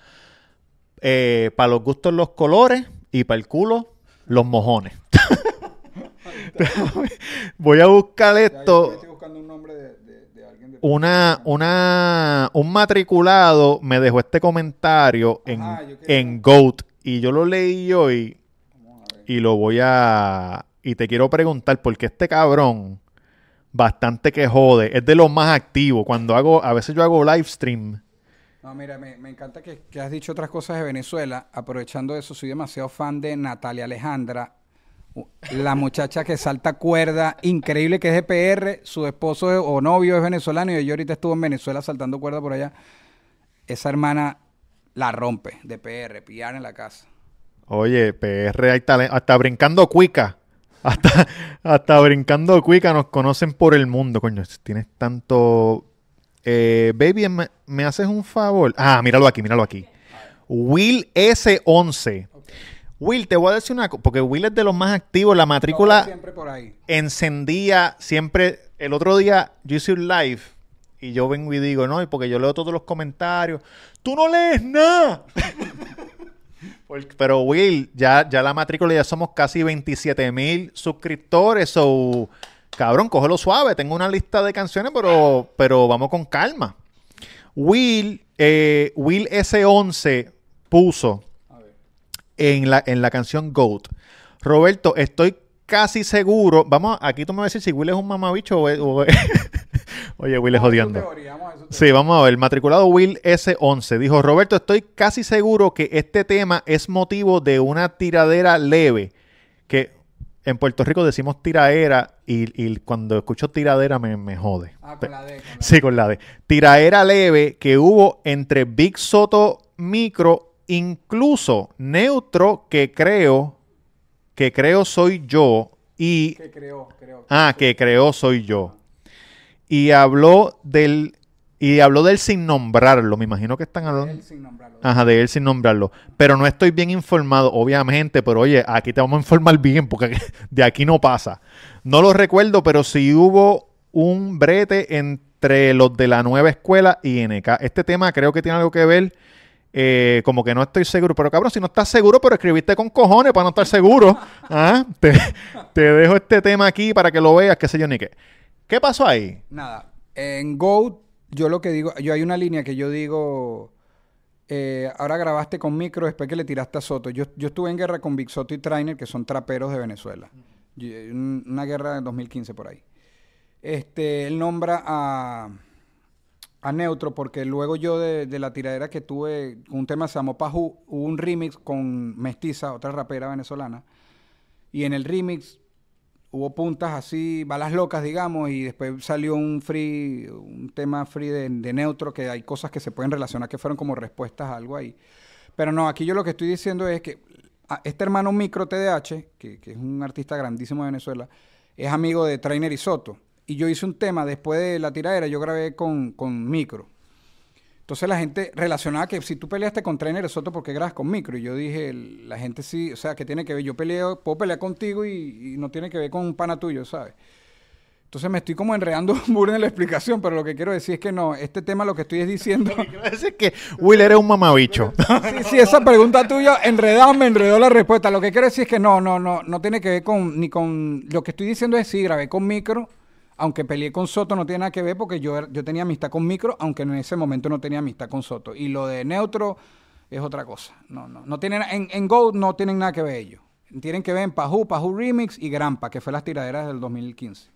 para los gustos los colores y para el culo los mojones. Voy a buscar Ya, esto. estoy buscando un nombre de, de- de alguien de una, una, un matriculado me dejó este comentario en, Ajá, en GOAT y yo lo leí hoy y lo voy a... Y te quiero preguntar, porque este cabrón, bastante que jode, es de los más activos. Cuando hago, a veces yo hago live stream. No, mira, me, me encanta que, que has dicho otras cosas de Venezuela. Aprovechando eso, soy demasiado fan de Natalia Alejandra, la muchacha que salta cuerda, increíble que es de PR, su esposo es- o novio es venezolano y ella ahorita estuvo en Venezuela saltando cuerda por allá. Esa hermana la rompe de PR, pillar en la casa. Oye, PR, hay talen- hasta brincando cuica. Hasta, hasta brincando cuica nos conocen por el mundo, coño. Tienes tanto. Eh, baby, ¿me, me haces un favor? Ah, míralo aquí, míralo aquí. Will S11. Will, te voy a decir una cosa, porque Will es de los más activos. La matrícula Siempre por ahí. encendía siempre. El otro día yo hice un live y yo vengo y digo, no, y porque yo leo todos los comentarios. ¡Tú no lees nada! Porque- Pero Will, ya, ya la matrícula ya somos casi 27 mil suscriptores. So, cabrón, cógelo suave. Tengo una lista de canciones, pero, pero vamos con calma. Will, eh, Will S11 puso en la, en la canción Goat. Roberto, estoy casi seguro. Vamos, aquí tú me vas a decir si Will es un mamabicho o, es- o es- Oye, Will es jodiendo. teoría, vamos Sí, vamos a ver. Matriculado Will S11 dijo: Roberto, estoy casi seguro que este tema es motivo de una tiradera leve. Que en Puerto Rico decimos tiraera y, y cuando escucho tiradera me, me jode. Ah, con la D. con la Sí, con la de. Tiraera leve que hubo entre Big Soto Micro, incluso Neutro, que creo, que creo soy yo, y. Que creó, creó. Ah, que creó soy yo. Y habló del. Y habló del sin nombrarlo. Me imagino que están hablando. Él sin nombrarlo. Ajá, de él sin nombrarlo. Pero no estoy bien informado, obviamente, pero oye, aquí te vamos a informar bien, porque de aquí no pasa. No lo recuerdo, pero sí hubo un brete entre los de la nueva escuela y NK. Este tema creo que tiene algo que ver, eh, como que no estoy seguro. Pero cabrón, si no estás seguro, pero escribiste con cojones para no estar seguro. Ah, Te, te dejo este tema aquí para que lo veas, qué sé yo ni qué. ¿Qué pasó ahí? Nada, en Go, yo lo que digo, yo hay una línea que yo digo, eh, ahora grabaste con micro después que le tiraste a Soto. Yo, yo estuve en guerra con Big Soto y Trainer, que son traperos de Venezuela. Una guerra en 2015 por ahí. Este, él nombra a, a Neutro porque luego yo de, de la tiradera que tuve, un tema se llamó Pajú, hubo un remix con Mestiza, otra rapera venezolana. Y en el remix hubo puntas así, balas locas, digamos, y después salió un free, un tema free de, neutro, que hay cosas que se pueden relacionar que fueron como respuestas a algo ahí. Pero no, aquí yo lo que estoy diciendo es que a- este hermano Micro TDH, que, que es un artista grandísimo de Venezuela, es amigo de Trainer y Soto. Y yo hice un tema después de la tiradera, yo grabé con, con Micro. Entonces la gente relacionaba que si tú peleaste con Trainer Soto, ¿por qué grabas con Micro? Y yo dije, la gente sí, o sea, que tiene que ver, yo peleo, puedo pelear contigo y, y no tiene que ver con un pana tuyo, ¿sabes? Entonces me estoy como enredando muy en la explicación, pero lo que quiero decir es que no, este tema lo que estoy es diciendo... Quiero decir que Will eres un mamabicho. Sí, sí, esa pregunta tuya enredada me enredó la respuesta. Lo que quiero decir es que no, no, no, no tiene que ver con, ni con, lo que estoy diciendo es sí, grabé con micro, aunque peleé con Soto no tiene nada que ver porque yo, yo tenía amistad con micro, aunque en ese momento no tenía amistad con Soto. Y lo de neutro es otra cosa. No, no, no tienen, en, en Go no tienen nada que ver ellos. Tienen que ver en Pajú, Pajú Remix y Grampa, que fue las tiraderas del 2015.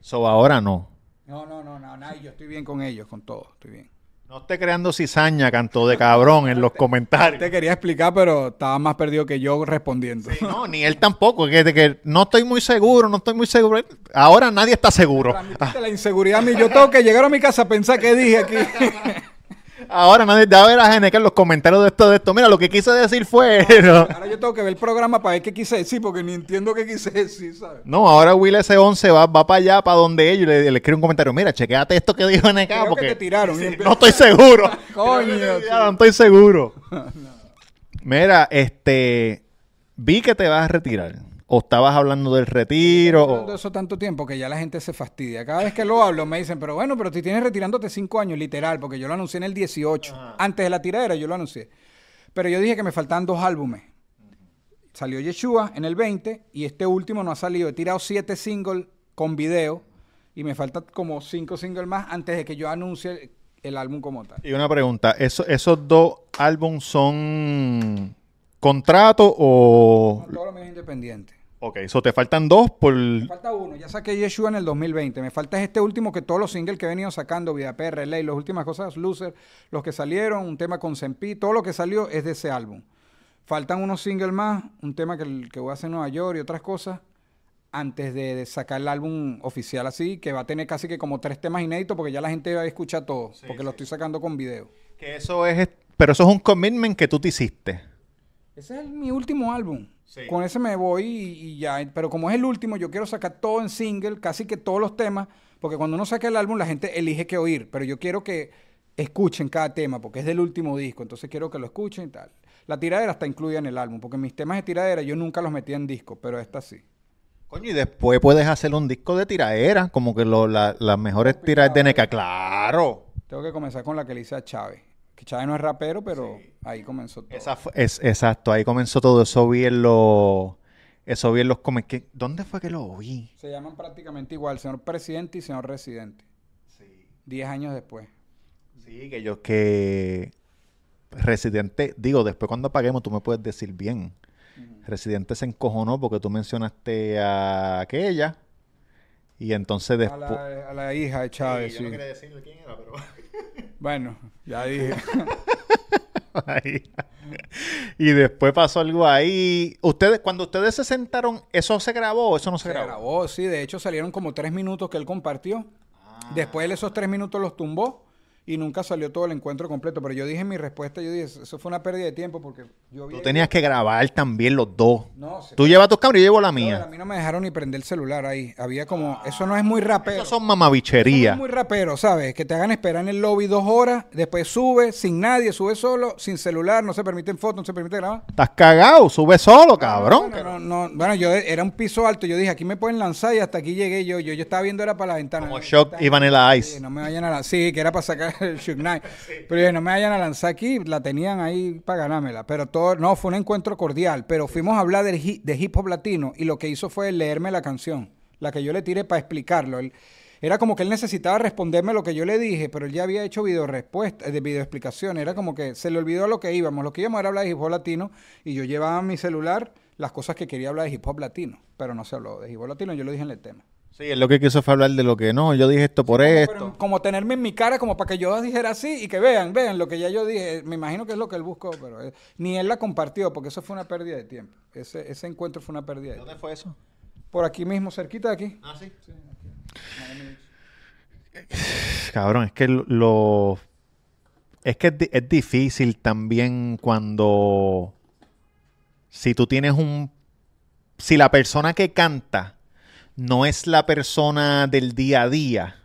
So ahora no. No, no, no, no, no, yo estoy bien con ellos, con todo, estoy bien. No esté creando cizaña, canto de cabrón, en los comentarios. Te quería explicar, pero estaba más perdido que yo respondiendo. No, ni él tampoco. Que, que no estoy muy seguro, no estoy muy seguro. Ahora nadie está seguro. La inseguridad. Yo tengo que llegar a mi casa a pensar qué dije aquí. Ahora nadie. Ya ver a GNK en los comentarios de esto, de esto. Mira, lo que quise decir fue. No, Ahora yo tengo que ver el programa para ver qué quise decir, porque ni entiendo qué quise decir, ¿sabes? No, ahora Will S11 va, va para allá, para donde ellos, y le, le escribe un comentario. Mira, chequeate esto que dijo NK. Creo que porque te tiraron. Sí, no estoy seguro. Coño, No estoy seguro. Mira, este. Vi que te vas a retirar. O estabas hablando del retiro. Estoy hablando O... de eso tanto tiempo que ya la gente se fastidia. Cada vez que lo hablo me dicen, pero bueno, pero tú tienes retirándote cinco años, literal, porque yo lo anuncié en el 18. Antes de la tiradera yo lo anuncié. Pero yo dije que me faltaban dos álbumes. Salió Yeshua en el 20 y este último no ha salido. He tirado siete singles con video y me falta como cinco singles más antes de que yo anuncie el álbum como tal. Y una pregunta, ¿eso, ¿esos dos álbumes son contrato o...? No, todo lo mío es independiente. Ok, eso te faltan dos por... Me falta uno, ya saqué Yeshua en el 2020. Me falta este último que todos los singles que he venido sacando, Vida PR, Ley, las últimas cosas, Loser, los que salieron, un tema con Sempi, todo lo que salió es de ese álbum. Faltan unos singles más, un tema que, que voy a hacer en Nueva York y otras cosas, antes de, de sacar el álbum oficial así, que va a tener casi que como tres temas inéditos porque ya la gente va a escuchar todo, porque lo estoy sacando con video. Que eso es... Pero eso es un commitment que tú te hiciste. Ese es mi último álbum. Con ese me voy y, y ya. Pero como es el último, yo quiero sacar todo en single, casi que todos los temas, porque cuando uno saca el álbum la gente elige qué oír, pero yo quiero que escuchen cada tema, porque es del último disco, entonces quiero que lo escuchen y tal. La tiradera está incluida en el álbum, porque mis temas de tiradera yo nunca los metía en disco, pero esta sí. Coño, y después puedes hacer un disco de tiraera, como que lo, la- las mejores tiraderas de NK. ¡Claro! Tengo que comenzar con la que le hice a Chávez. Que Chávez no es rapero, pero ahí comenzó todo. Esa fue- es, exacto, ahí comenzó todo. Eso vi en los... Eso vi en los comics. ¿Qué- ¿Dónde fue que lo vi? Se llaman prácticamente igual, señor presidente y señor residente. Diez años después. Sí, que yo que... Residente, digo, después cuando paguemos tú me puedes decir bien. Residente se encojonó porque tú mencionaste a aquella. Y entonces A después... la, a la hija de Chávez, sí. decir quién era, pero... Bueno, ya dije. Ahí. y después pasó algo ahí. Ustedes, cuando ustedes se sentaron, ¿eso se grabó o eso no se, Se grabó? grabó, sí. De hecho, salieron como tres minutos que él compartió. Después él esos tres minutos los tumbó y nunca salió todo el encuentro completo. Pero yo dije en mi respuesta, yo dije, eso fue una pérdida de tiempo porque yo. Tú tenías que grabar también los dos. No, se- Tú llevas tus cámaras y yo llevo la mía. A mí no me dejaron ni prender el celular ahí. Había como... Eso no es muy rapero. Eso son Eso no mamabicherías. es muy rapero, ¿sabes? Que te hagan esperar en el lobby dos horas, después sube sin nadie, sube solo, sin celular, no se permiten fotos, no se permite grabar. Estás cagado, sube solo, cabrón. No, no, no, Bueno, yo era un piso alto, yo dije, aquí me pueden lanzar y hasta aquí llegué yo. Yo, yo estaba viendo era para la ventana. Como La Shock y Vanilla Sí, Ice. no me vayan a lanzar. Sí, que era para sacar Pero dije, no me vayan a lanzar aquí, la tenían ahí para ganármela. Pero todo, no, fue un encuentro cordial. Pero fuimos a hablar del hi- de hip hop latino y lo que hizo fue leerme la canción, la que yo le tiré para explicarlo. Era como que él necesitaba responderme lo que yo le dije, pero él ya había hecho video respuesta, de video explicaciones. Era como que se le olvidó lo que íbamos. Lo que íbamos era hablar de hip hop latino y yo llevaba en mi celular las cosas que quería hablar de hip hop latino. Pero no se habló de hip hop latino, yo lo dije en el tema. Sí, es lo que quiso fue hablar de lo que no. Yo dije esto por esto. Pero como tenerme en mi cara como para que yo dijera así y que vean, vean lo que ya yo dije. Me imagino que es lo que él buscó, pero eh, ni él la compartió porque eso fue una pérdida de tiempo. Ese, ese encuentro fue una pérdida de tiempo. ¿Dónde fue eso? Por aquí mismo, cerquita de aquí. Ah, sí. Cabrón, es que lo. Es que es difícil también cuando. Si tú tienes un. Si la persona que canta no es la persona del día a día,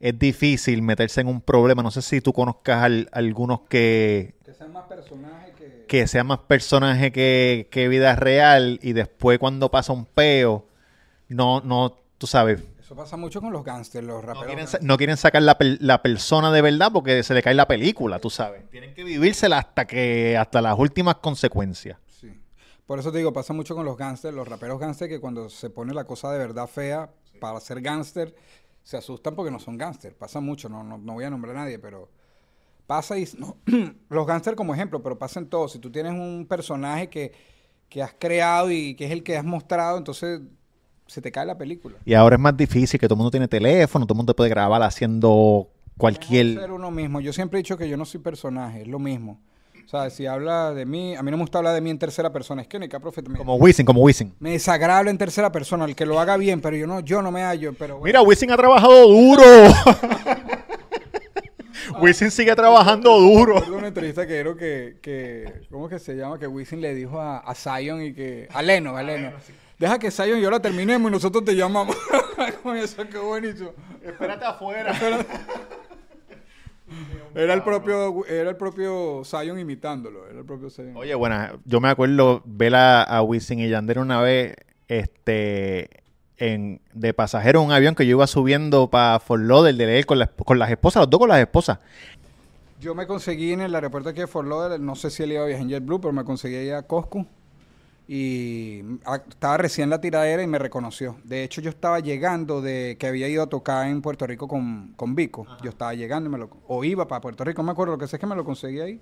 es difícil meterse en un problema. No sé si tú conozcas al- algunos que, Que sean más personajes que... que sean más personaje que, que vida real y después cuando pasa un peo, no, no, tú sabes, Eso pasa mucho con los gángsters, los no raperos. quieren, sa- no quieren sacar la, la persona de verdad porque se le cae la película, tú sabes. Tienen que vivírsela hasta que hasta las últimas consecuencias. Por eso te digo, pasa mucho con los gángsters, los raperos gángsters que cuando se pone la cosa de verdad fea para ser gángster, se asustan porque no son gángster. Pasa mucho, no, no, no voy a nombrar a nadie, pero pasa y... No, los gángsters como ejemplo, pero pasa en todo. Si tú tienes un personaje que, que has creado y que es el que has mostrado, entonces se te cae la película. Y ahora es más difícil que todo el mundo tiene teléfono, todo el mundo puede grabar haciendo Mejor cualquier... ser uno mismo. Yo siempre he dicho que yo no soy personaje, es lo mismo. O sea, si habla de mí, a mí no me gusta hablar de mí en tercera persona. Es que ni cada profeta me, Como Wisin, como Wisin. me desagrada en tercera persona, el que lo haga bien, pero yo no, yo no me hallo. Pero bueno. Mira, Wisin ha trabajado duro. Wisin sigue trabajando duro. Recuerdo una entrevista que dieron que, que ¿cómo es que se llama? Que Wisin le dijo a, a Zion y que, a Leno, a Leno, deja que Zion y yo la terminemos y nosotros te llamamos. Coño, eso qué buenísimo. Espérate afuera. Era el propio, era el propio Zion imitándolo, era el propio Zion. Oye, bueno, yo me acuerdo ver a, a Wisin y Yandere una vez, este, en, de pasajero en un avión que yo iba subiendo para Fort Lauderdale con, la- con las esposas, los dos con las esposas. Yo me conseguí en el aeropuerto aquí de Fort Lauderdale, no sé si él iba a viajar en JetBlue, pero me conseguí ahí a Costco. Y estaba recién la tiradera y me reconoció. De hecho, yo estaba llegando de que había ido a tocar en Puerto Rico con, con Vico. Yo estaba llegando y me lo, o iba para Puerto Rico, no me acuerdo, lo que sé es que me lo conseguí ahí.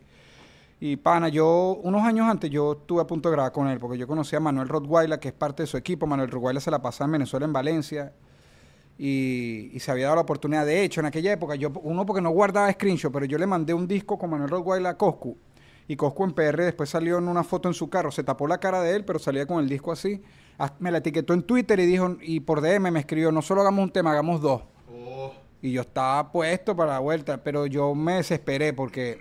Y pana, yo, unos años antes, yo estuve a punto de grabar con él, porque yo conocí a Manuel Rottweiler, que es parte de su equipo. Manuel Rottweiler se la pasaba en Venezuela, en Valencia, y, y se había dado la oportunidad. De hecho, en aquella época, yo uno porque no guardaba screenshot, pero yo le mandé un disco con Manuel Rottweiler a Coscu, y Coscu en PR después salió en una foto en su carro, se tapó la cara de él, pero salía con el disco así. Me la etiquetó en Twitter y dijo, y por DM me escribió, no solo hagamos un tema, hagamos dos. Y yo estaba puesto para la vuelta, pero yo me desesperé porque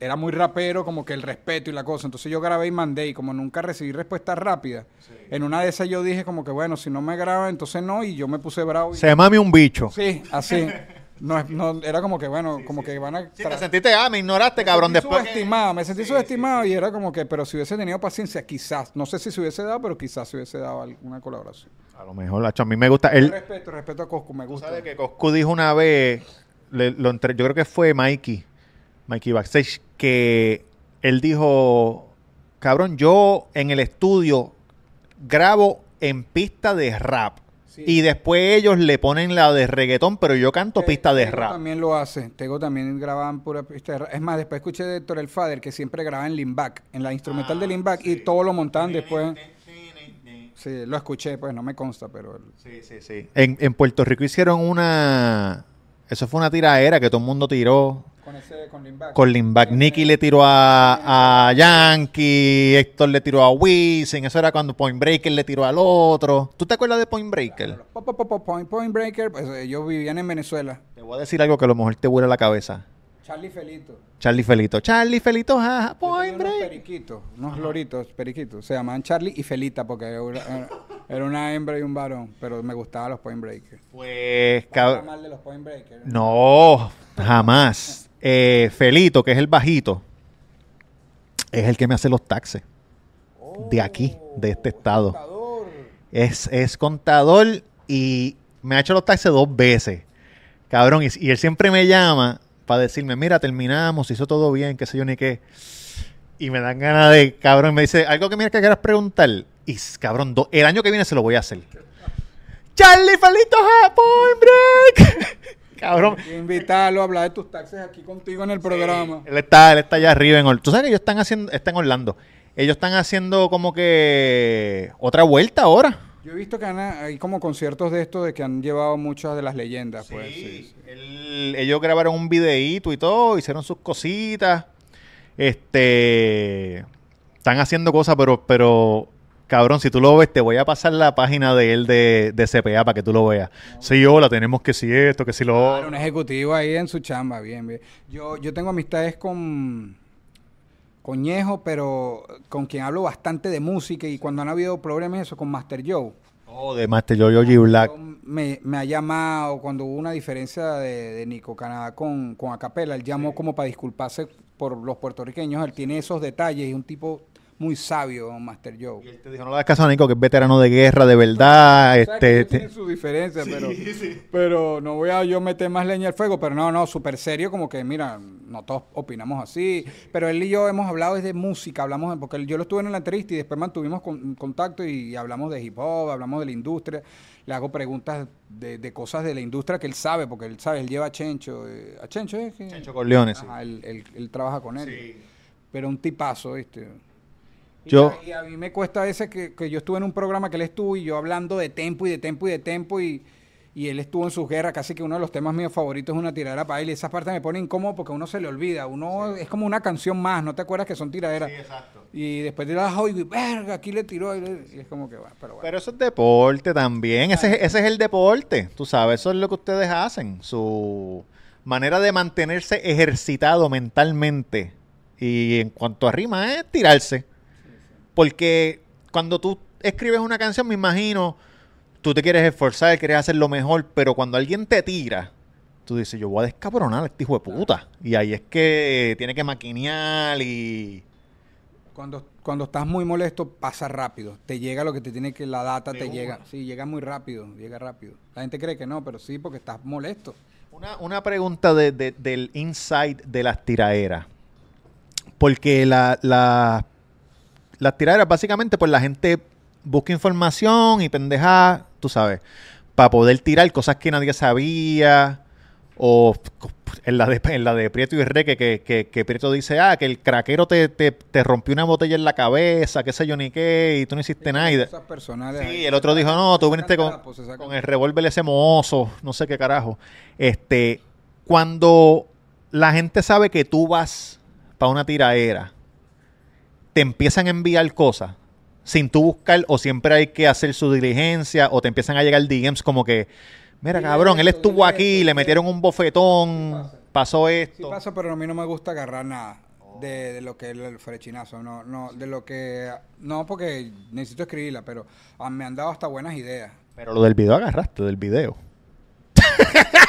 era muy rapero, como que el respeto y la cosa. Entonces yo grabé y mandé, y como nunca recibí respuesta rápida, en una de esas yo dije como que bueno, si no me graba, entonces no, y yo me puse bravo. y- Se mami un bicho. Sí, así. No, no, era como que bueno, como que van a... Sí, te sentiste, ah, me ignoraste, cabrón, Me después. que- subestimado, me sentí subestimado y era como que, pero si hubiese tenido paciencia, quizás, no sé si se hubiese dado, pero quizás se hubiese dado alguna colaboración. A lo mejor, Lacho, a mí me gusta. Él, Respeto, respeto a Coscu, me gusta. sabes que Coscu dijo una vez, le- lo entre- yo creo que fue Mikey, Mikey Backstage, que él dijo, cabrón, yo en el estudio grabo en pista de rap. Sí. Y después ellos le ponen la de reggaetón, pero yo canto Te- pista de Tego rap. también lo hace. Tego también grababan pura pista de rap. Es más, después escuché de Héctor el Fader que siempre grababa en Limback, en la instrumental Ah, de Limback, y todo lo montaban después. Sí, lo escuché, pues no me consta, pero... el- Sí, sí, sí. En, en Puerto Rico hicieron una... Eso fue una tiraera que todo el mundo tiró. Con ese, con Limback. Con Limback. Nicky le tiró a, a Yankee, Héctor le tiró a Wisin. Eso era cuando Point Breaker le tiró al otro. ¿Tú te acuerdas de Point Breaker? Pop, pop, pop, pop, point, point Breaker, pues ellos vivían en Venezuela. Te voy a decir algo que a lo mejor te vuela la cabeza. Charlie Felito. Charlie Felito. Charlie Felito, jaja, Yo Point tenía unos periquitos, unos loritos, periquitos. Se llamaban Charlie y Felita porque era una, hembra y un varón, pero me gustaban los Point Breakers. Pues, Habla cab- mal de los Point Breakers. No, jamás. Eh, Felito, que es el bajito, es el que me hace los taxes. de aquí, de este estado. Contador. Es, es contador y me ha hecho los taxes dos veces. Cabrón, y, y él siempre me llama para decirme, mira, terminamos, hizo todo bien, qué sé yo ni qué. Y me dan ganas de, cabrón, me dice, algo que mira que quieras preguntar. Y cabrón, do- el año que viene se lo voy a hacer. Charlie Felito ja, Point Break. cabrón. Invitarlo a hablar de tus taxes aquí contigo en el programa. Él está, él está allá arriba en Orlando. Tú sabes que ellos están haciendo, está en Orlando. Ellos están haciendo como que otra vuelta ahora. Yo he visto que han- hay como conciertos de estos de que han llevado muchas de las leyendas, pues. sí, ellos grabaron un videíto y todo, hicieron sus cositas. Este. Están haciendo cosas, pero, pero, cabrón, si tú lo ves, te voy a pasar la página de él de, de CPA para que tú lo veas. Sí, hola, tenemos que si esto, que si lo Claro, otro. un ejecutivo ahí en su chamba, bien, bien. Yo, yo tengo amistades con, con Ñejo, pero con quien hablo bastante de música y cuando han habido problemas eso, con Master Joe. Oh, de Master Jojo G Black. Me, me ha llamado cuando hubo una diferencia de, de Nico Canadá con, con Acapela. Él llamó como para disculparse por los puertorriqueños. Él tiene esos detalles y un tipo muy sabio, Master Joe. Y él te dijo, no le das caso a Nico, que es veterano de guerra de verdad. O sea, que este, tienen su diferencia, pero, pero no voy a yo meter más leña al fuego, pero no, no, súper serio, como que mira, no todos opinamos así, pero él y yo hemos hablado desde música, hablamos, de- porque yo lo estuve en la entrevista y después mantuvimos con- contacto y hablamos de hip hop, hablamos de la industria, le hago preguntas de, de cosas de la industria que él sabe, porque él sabe, él lleva a Chencho, eh, a Chencho es que... Chencho Corleone, sí. Ajá, él, él- él trabaja con él, pero un tipazo, ¿viste? Y Yo- a- Y a, mí me cuesta a veces que, que yo estuve en un programa que él estuvo y yo hablando de tempo y de tempo y de tempo y, y él estuvo en sus guerras, casi que uno de los temas míos favoritos es una tiradera para él y esa parte me pone incómodo porque uno se le olvida, uno es como una canción más, no te acuerdas que son tiraderas. Y después de las y verga, aquí le tiró y, le- y es como que bueno, pero bueno. Pero eso es deporte también. Ese, es- ese es el deporte. Tú sabes, eso es lo que ustedes hacen. Su manera de mantenerse ejercitado mentalmente. Y en cuanto a rima, es tirarse. Porque cuando tú escribes una canción, me imagino, tú te quieres esforzar, quieres hacer lo mejor, pero cuando alguien te tira, tú dices, yo voy a descabronar a este hijo de puta. Y ahí es que tiene que maquinear y... Cuando, cuando estás muy molesto pasa rápido, te llega lo que te tiene que, la data te llega, sí, llega muy rápido, llega rápido. La gente cree que no, pero sí porque estás molesto. Una, una pregunta de- de- del inside de las tiraeras. Porque la, la- las tiraderas, básicamente, pues la gente busca información y pendeja, tú sabes, para poder tirar cosas que nadie sabía. O en la de, en la de Prieto y Reque, que, que, que Prieto dice, ah, que el craquero te, te, te rompió una botella en la cabeza, qué sé yo ni qué, y tú no hiciste nada. Y personales. Sí, ahí. el otro dijo, no, tú viniste con, sacan con el revólver ese mozo, no sé qué carajo. Este, cuando la gente sabe que tú vas para una tiraera, te empiezan a enviar cosas sin tú buscar o siempre hay que hacer su diligencia o te empiezan a llegar DMs como que, mira cabrón, él estuvo aquí, le sí. metieron un bofetón, Sí pasó Sí esto. pasa, pero a mí no me gusta agarrar nada de, de lo que es el frechinazo. No, no, de lo que... No, porque necesito escribirla, pero ah, me han dado hasta buenas ideas. Pero lo del video agarraste, del video.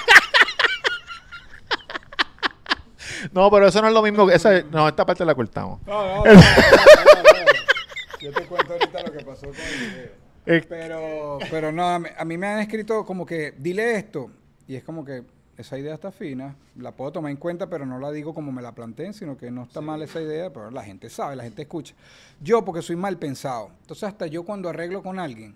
no, pero eso no es lo mismo que... Esa, no, esta parte la cortamos. No, no, no, no, no, no. Yo te cuento ahorita lo que pasó con el video. Eh, Pero, pero no, a mí, a mí me han escrito como que, dile esto. Y es como que esa idea está fina, la puedo tomar en cuenta, pero no la digo como me la planteen, sino que no está mal esa idea, pero la gente sabe, la gente escucha. Yo, porque soy mal pensado. Entonces, hasta yo cuando arreglo con alguien,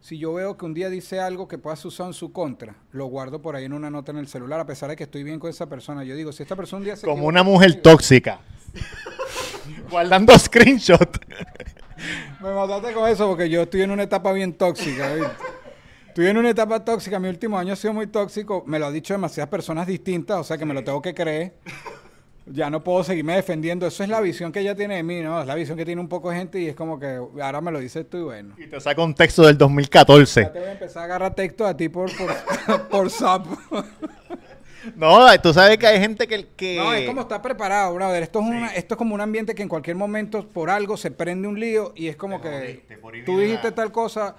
si yo veo que un día dice algo que pueda ser usado en su contra, lo guardo por ahí en una nota en el celular, a pesar de que estoy bien con esa persona. Yo digo, si esta persona un día se como equivoca una mujer tóxica. Guardando screenshot. Me mataste con eso porque yo estoy en una etapa bien tóxica. ¿viste? Estoy en una etapa tóxica. Mi último año ha sido muy tóxico. Me lo han dicho demasiadas personas distintas, o sea que me lo tengo que creer. Ya no puedo seguirme defendiendo. Eso es la visión que ella tiene de mí, ¿no? Es la visión que tiene un poco de gente y es como que ahora me lo dices tú y bueno. Y te saca un texto del 2014. Ya te voy a empezar a agarrar texto a ti por, por, por Zap. No, tú sabes que hay gente que... que... No, es como estar preparado, brother. Esto es, una, esto es como un ambiente que en cualquier momento por algo se prende un lío y es como que jodiste, tú dijiste tal cosa.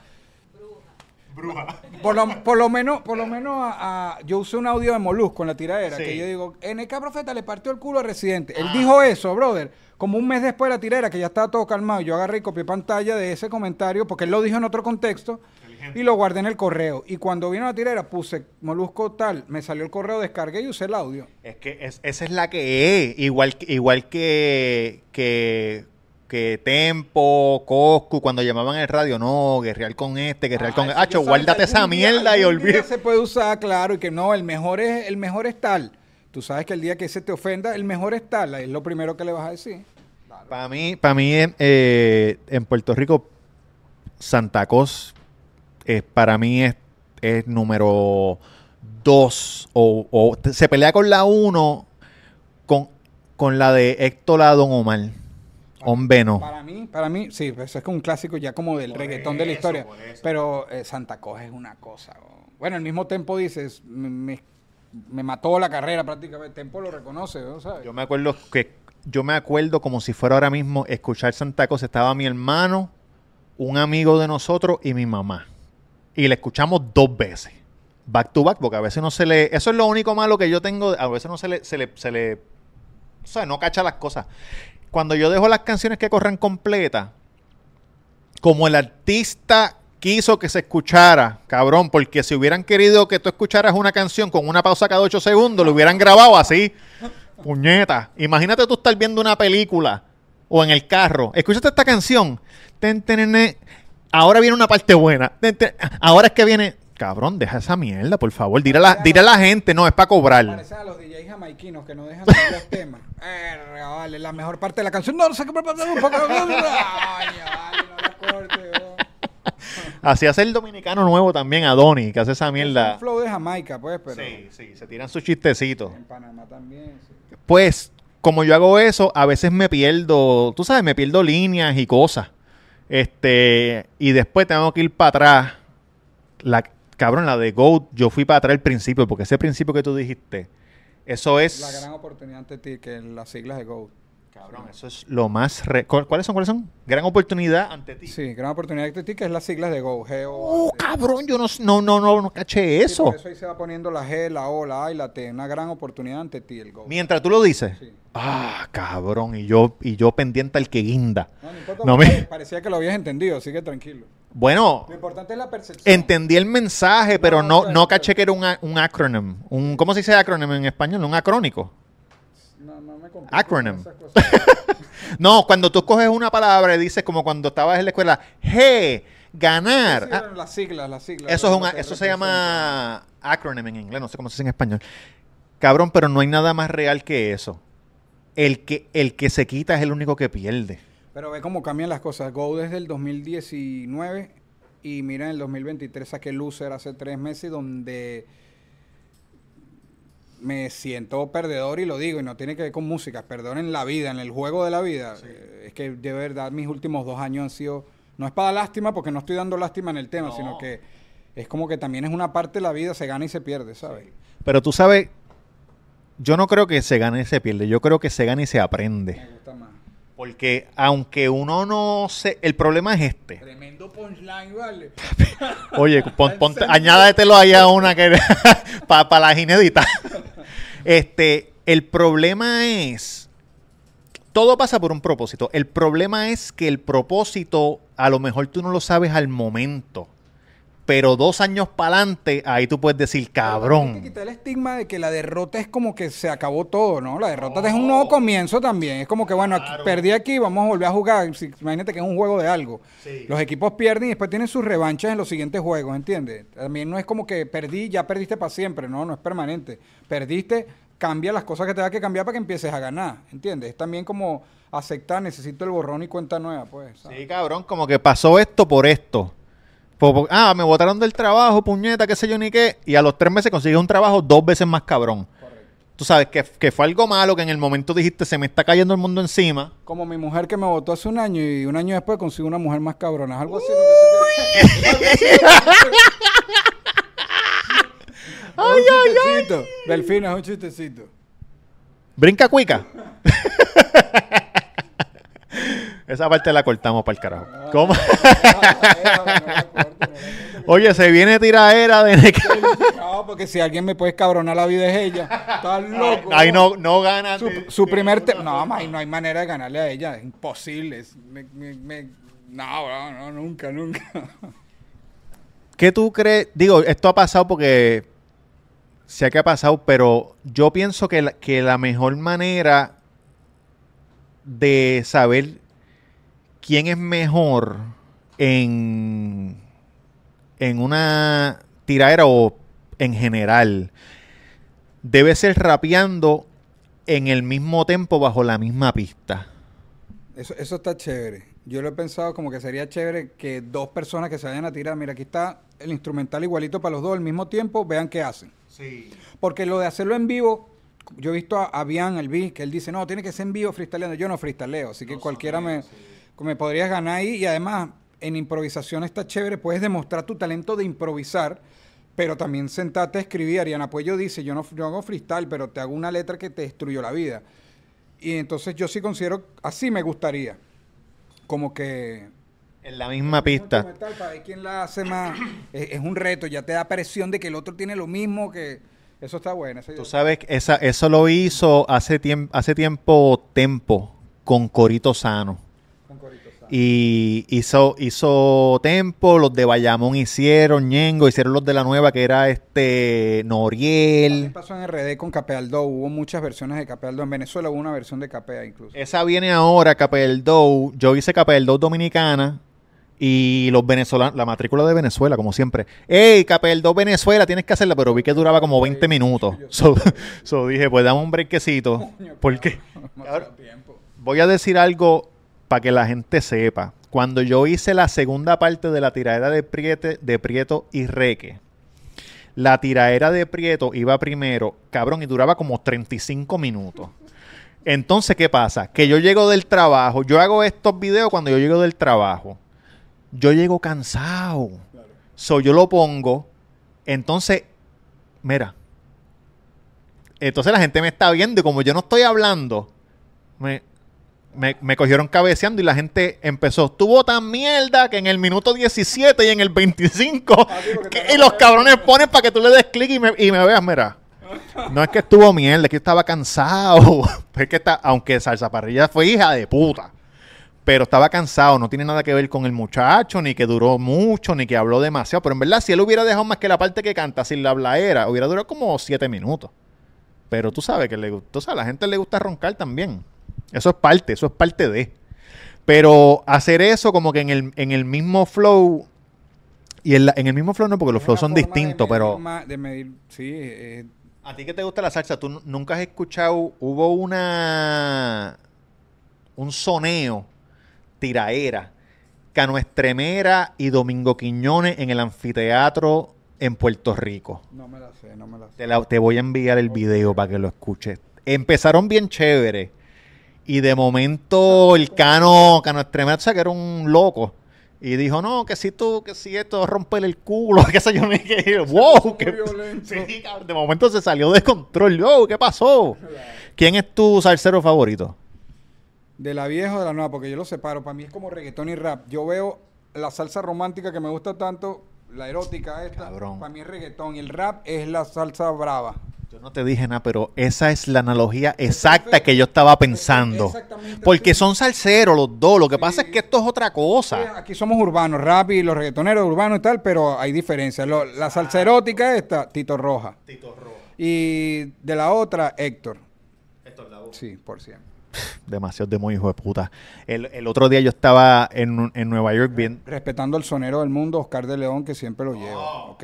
Bruja. Por lo, por lo menos, por lo menos a- a- yo usé un audio de Molusco en la tiradera, Sí. que yo digo, NK Profeta le partió el culo a Residente. Él dijo eso, brother, como un mes después de la tiradera, que ya estaba todo calmado. Yo agarré y copié pantalla de ese comentario, porque él lo dijo en otro contexto, y lo guardé en el correo. Y cuando vino la tiradera, puse Molusco tal, me salió el correo, descargué y usé el audio. Es que es- esa es la que es. Igual, igual que, que, que Tempo, Coscu, cuando llamaban en el radio, no, guerrear con este, guerrear con... Ah, eso Hacho, sabía guárdate esa día- mierda y olvídate. se puede usar, claro, y que no, el mejor es el mejor es tal. Tú sabes que el día que se te ofenda, el mejor es tal, es lo primero que le vas a decir. Para mí, para mí eh, en Puerto Rico, Santa Cos, eh, para mí es, es número dos. O, se pelea con la uno con, con la de Héctor a Don Omar. Hombre, no. Para mí, para mí, sí, pues es como un clásico ya como del Por reggaetón de la eso, historia. eso. Pero eh, Santa Cosa es una cosa. oh. Bueno, al mismo tiempo dices, me, me- me mató la carrera prácticamente. Tempo lo reconoce, ¿no sabes? Yo me acuerdo que yo me acuerdo como si fuera ahora mismo escuchar Santa Cosa. Estaba mi hermano, un amigo de nosotros y mi mamá. Y le escuchamos dos veces. Back to back, porque a veces no se le. Eso es lo único malo que yo tengo. A veces no se le. Se le, se le o sea, no cacha las cosas. Cuando yo dejo las canciones que corran completas, como el artista quiso que se escuchara, cabrón, porque si hubieran querido que tú escucharas una canción con una pausa cada ocho segundos, lo hubieran grabado así. Puñeta. Imagínate tú estar viendo una película o en el carro. Escúchate esta canción. Ten, ten, ne. Ahora viene una parte buena. Ten, ten. Ahora es que viene. Cabrón, deja esa mierda, por favor. Dile a la, dile a la gente, no, es para cobrar. Parecen a los DJs jamaiquinos que no dejan de los temas. Erra, vale, la mejor parte de la canción. No, no sé qué parte un poco. Ay, vale, no la corte, oh. Así hace el dominicano nuevo también, Adoni, que hace esa Es mierda. un flow de Jamaica, pues, pero Sí, sí, se tiran sus chistecitos. en Panamá también. sí. Pues, como yo hago eso, a veces me pierdo, tú sabes, me pierdo líneas y cosas. Este, y después tengo que ir para atrás. La, cabrón, la de Goat, yo fui para atrás al principio, porque ese principio que tú dijiste, eso es. La gran oportunidad ante ti, que las siglas de GOAT. Cabrón, eso es lo más. re- ¿Cu- ¿Cuáles son? ¿Cuáles son? Gran oportunidad ante ti. Sí, gran oportunidad ante ti, que es las siglas de GOAT. G O Oh, cabrón, yo no, no, no, no, no caché Sí, eso. por eso ahí se va poniendo la G, la O, la A y la T. Una gran oportunidad ante ti, el GOAT. Mientras tú lo dices. Sí. Ah, cabrón, y yo, y yo pendiente al que guinda. No, no importa, No me- parecía que lo habías entendido, así que tranquilo. Bueno, Lo importante es la percepción. entendí el mensaje, pero No, no, caché que era un, un acronym. Un, ¿Cómo se dice acronym en español? Un acrónico. No, no me Acronym. no, cuando tú coges una palabra y dices como cuando estabas en la escuela, G, ganar. Sí, Ah, las siglas, las siglas. eso es una, eso se llama acronym en inglés, no sé cómo se dice en español. Cabrón, pero no hay nada más real que eso. El que, el que se quita es el único que pierde. Pero ve cómo cambian las cosas. Go desde el 2019 y mira en el 2023 saqué Loser hace tres meses donde me siento perdedor y lo digo y no tiene que ver con música, perdedor en la vida, en el juego de la vida. Eh, Es que de verdad mis últimos dos años han sido, no es para lástima porque no estoy dando lástima en el tema, sino que es como que también es una parte de la vida, se gana y se pierde, ¿sabes? Pero tú sabes, yo no creo que se gane y se pierde, yo creo que se gana y se aprende. Porque aunque uno no se... El problema es este. Tremendo punchline, ¿vale? Oye, pon, ponte, añádetelo ahí a una que... Para las inéditas. Este, el problema es... Todo pasa por un propósito. El problema es que el propósito, a lo mejor tú no lo sabes al momento. Pero dos años para adelante, ahí tú puedes decir, Hay que cabrón. quitar el estigma de que la derrota es como que se acabó todo, ¿no? La derrota es un nuevo comienzo también. Es como que, bueno, aquí- perdí aquí, vamos a volver a jugar. Si- imagínate que es un juego de algo. Los equipos pierden y después tienen sus revanchas en los siguientes juegos, ¿entiendes? También no es como que perdí, ya perdiste para siempre, no, no es permanente. Perdiste, cambia las cosas que te da que cambiar para que empieces a ganar, ¿entiendes? Es también como aceptar, necesito el borrón y cuenta nueva, pues. ¿sabes? Sí, cabrón, como que pasó esto por esto. Po- po- ah, me botaron del trabajo, puñeta, qué sé yo ni qué. Y a los tres meses consigues un trabajo dos veces más cabrón. Tú sabes que, que fue algo malo, que en el momento dijiste, se me está cayendo el mundo encima. Como mi mujer que me votó hace un año y un año después consigo una mujer más cabrona. ¿Es algo así? Ay, un chistecito. Delfina, es un chistecito. Brinca cuica. Esa parte la cortamos para el carajo. ¿Cómo? Oye, se viene tiraera de neca. No, porque si alguien me puede cabronar la vida es ella. Estás loco. Ahí no, no gana. Su, su primer... te- No, ma, no hay manera de ganarle a ella. Es imposible. Es- me- me- me- No, no, no, nunca, nunca. ¿Qué tú crees? Digo, esto ha pasado porque sé que ha pasado, pero yo pienso que la, que la mejor manera de saber quién es mejor en, en una tiradera o en general debe ser rapeando en el mismo tempo bajo la misma pista. Eso, eso está chévere. Yo lo he pensado como que sería chévere que dos personas que se vayan a tirar, mira, aquí está el instrumental igualito para los dos al mismo tiempo, vean qué hacen. Porque lo de hacerlo en vivo, yo he visto a, a Bian, el B, que él dice, no, tiene que ser en vivo freestyleando. Yo no freestyleo, así que cualquiera me, me podrías ganar ahí. Y además, en improvisación está chévere, puedes demostrar tu talento de improvisar, pero también sentarte a escribir. Ariana Puello dice, yo no, yo hago freestyle, pero te hago una letra que te destruyó la vida. Y entonces yo sí considero, así me gustaría. Como que En la misma pista. para ver quién la hace más. es, es un reto, ya te da presión de que el otro tiene lo mismo, que eso está bueno. Tú sabes que esa, eso lo hizo hace, tiemp- hace tiempo Tempo con Corito Sano. Y hizo, hizo Tempo, los de Bayamón hicieron, Ñengo, hicieron los de la nueva que era este Noriel. pasó en RD con Capealdo, hubo muchas versiones de Capealdo. En Venezuela hubo una versión de Capea incluso. Esa viene ahora, Capel Dow. Yo hice Capel Dow Dominicana. Y los venezolanos, la matrícula de Venezuela, como siempre. ¡Ey, Capel Dow Venezuela! Tienes que hacerla, pero vi que duraba como 20 minutos. So, so dije, pues dame un brequecito. Porque voy a decir algo para que la gente sepa. Cuando yo hice la segunda parte de la tiradera de, Priete, de Prieto y Reque, la tiradera de Prieto iba primero, cabrón, y duraba como 35 minutos. Entonces, ¿qué pasa? Que yo llego del trabajo, yo hago estos videos cuando yo llego del trabajo. Yo llego cansado. So, yo lo pongo. Entonces, mira. Entonces la gente me está viendo y como yo no estoy hablando, me, me, me cogieron cabeceando y la gente empezó. Estuvo tan mierda que en el minuto 17 y en el 25 Ah, que- y los cabrones ponen para que tú le des clic y me, y me veas, mira. No es que estuvo mierda, es que estaba cansado. Es que está, aunque Salsa Parrilla fue hija de puta. Pero estaba cansado, no tiene nada que ver con el muchacho, ni que duró mucho, ni que habló demasiado. Pero en verdad, si él hubiera dejado más que la parte que canta sin la hablaera, hubiera durado como siete minutos. Pero tú sabes que le gusta, a la gente le gusta roncar también. Eso es parte, eso es parte de. Pero hacer eso como que en el, en el mismo flow, y en, el mismo flow no, porque los flows son distintos, pero... de medir, sí, eh, ¿A ti que te gusta la salsa? ¿Tú nunca has escuchado, hubo una... un soneo, tiraera, Cano Estremera y Domingo Quiñones en el anfiteatro en Puerto Rico. No me la sé, no me la sé. Te, voy a enviar el video para que lo escuches. Empezaron bien chévere. Y de momento el Cano, Cano Estremera, o sea, que era un loco. Y dijo, no, que si tú, que si esto romper el culo, qué sé yo, me dije, wow, que sí, de momento se salió de control, wow, ¿qué pasó? ¿Quién es tu salsero favorito? De la vieja o de la nueva, porque yo lo separo, para mí es como reggaetón y rap. Yo veo la salsa romántica que me gusta tanto, la erótica esta, para mí es reggaetón y el rap es la salsa brava. Yo no te dije nada, pero esa es la analogía exacta que yo estaba pensando. Porque son salseros los dos. Lo que pasa es que esto es otra cosa. aquí somos urbanos, rap y los reggaetoneros urbanos y tal, pero hay diferencias. la salsa erótica esta, Tito Roja. Tito Roja. Y de la otra, Héctor. Héctor Lavoe. Sí, por siempre. Demasiado de muy hijo de puta. El, otro día yo estaba en, Nueva York bien. Respetando al sonero del mundo, Oscar de León, que siempre lo lleva. Oh.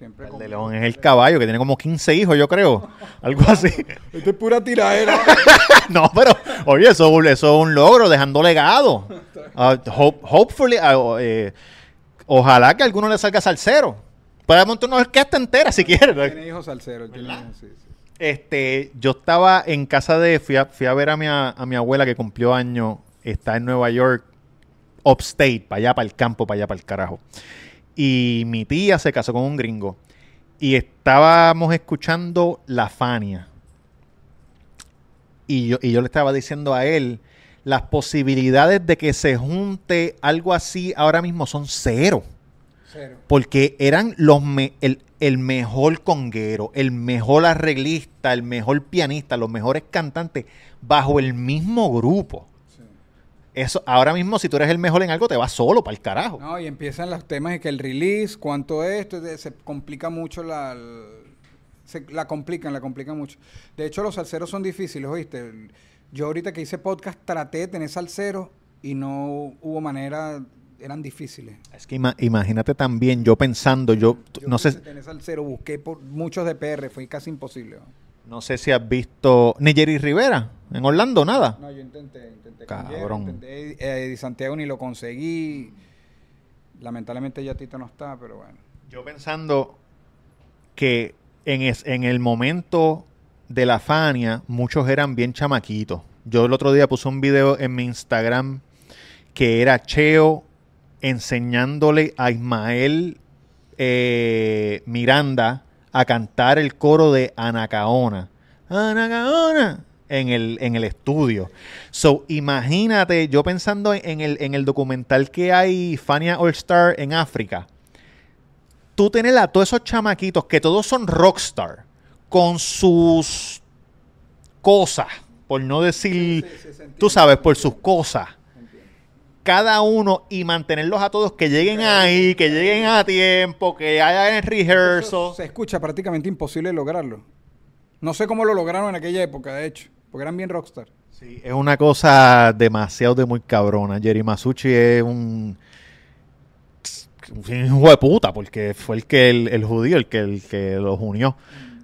El de León es el caballo que tiene como 15 hijos, yo creo. Algo así. Esto es pura tiradera. no, pero, oye, eso, es un logro, dejando legado. Uh, hopefully, uh, eh, ojalá que a alguno le salga salsero. Puede montar una orquesta entera si quiere. Tiene hijos salseros. Este, yo estaba en casa de, fui a, fui a ver a mi, a mi abuela que cumplió año, está en Nueva York, upstate, para allá, para el campo, para allá, para el carajo y mi tía se casó con un gringo. Y estábamos escuchando La Fania. Y yo, y yo le estaba diciendo a él, las posibilidades de que se junte algo así ahora mismo son cero. Cero. Porque eran los el, el, mejor conguero, el mejor arreglista, el mejor pianista, los mejores cantantes bajo el mismo grupo. Eso, ahora mismo, si tú eres el mejor en algo, te vas solo para el carajo. No, y empiezan los temas de que el release, cuánto es, se complica mucho la, se, la complican, la complican mucho. De hecho, los salseros son difíciles, ¿oíste? Yo ahorita que hice podcast traté de tener salseros y no hubo manera, eran difíciles. Es que imagínate también, yo pensando, yo, no sé... Tener salsero, busqué por muchos de PR, fue casi imposible. ¿no? sé si has visto Nigeri Rivera en Orlando, nada. No, yo intenté Cabrón. Eh, Santiago ni lo conseguí. Lamentablemente ya Tito no está, pero bueno. Yo pensando que en, en el momento de la Fania, muchos eran bien chamaquitos. Yo el otro día puse un video en mi Instagram que era Cheo enseñándole a Ismael eh, Miranda a cantar el coro de Anacaona. Anacaona en el, en el estudio. So, imagínate, yo pensando en el, en el documental que hay Fania All Star en África, tú tienes a todos esos chamaquitos que todos son rockstar, con sus cosas, por no decir, tú sabes, por sus cosas. Cada uno y mantenerlos a todos que lleguen ahí, que lleguen a tiempo, que haya el rehearsal. Se escucha prácticamente imposible lograrlo. No sé cómo lo lograron en aquella época, de hecho. Porque eran bien rockstar. Sí, es una cosa demasiado de muy cabrona. Jerry Masucci es un, un hijo de puta, porque fue el que el, judío, el que, el que los unió.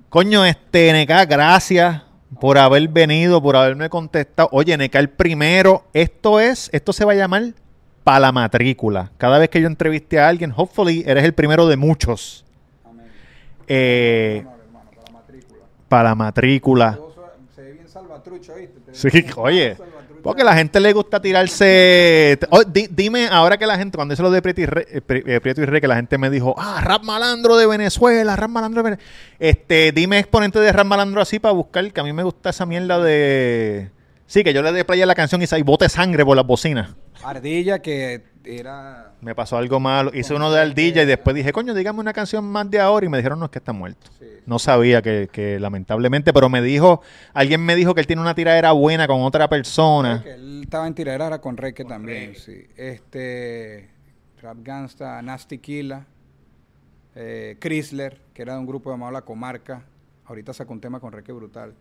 Coño, este NK, gracias por haber venido, por haberme contestado. Oye, NK el primero, esto es, esto se va a llamar para la matrícula. Cada vez que yo entreviste a alguien, hopefully eres el primero de muchos. Amén. Eh, para la matrícula Sí, oye. Porque la gente le gusta tirarse. Oh, dime, ahora que la gente, cuando hice lo de Prieto y, Re, eh, eh, Prieto y Re, que la gente me dijo, ah, rap malandro de Venezuela, rap malandro de Venezuela. Este, dime exponente de rap malandro así para buscar, que a mí me gusta esa mierda de. Sí, que yo le dé play a la canción y, y bote sangre por las bocinas. Ardilla, que era. Me pasó algo malo. Hice uno de Ardilla y después dije, coño, dígame una canción más de ahora. Y me dijeron, no, es que está muerto. No sabía que, lamentablemente, pero me dijo, alguien me dijo que él tiene una tiradera buena con otra persona. él estaba en tiradera con Reque también, sí. Este. Rap Gangsta, Nasty Killa, eh, Chrysler, que era de un grupo llamado La Comarca. ahorita sacó un tema con Reque brutal.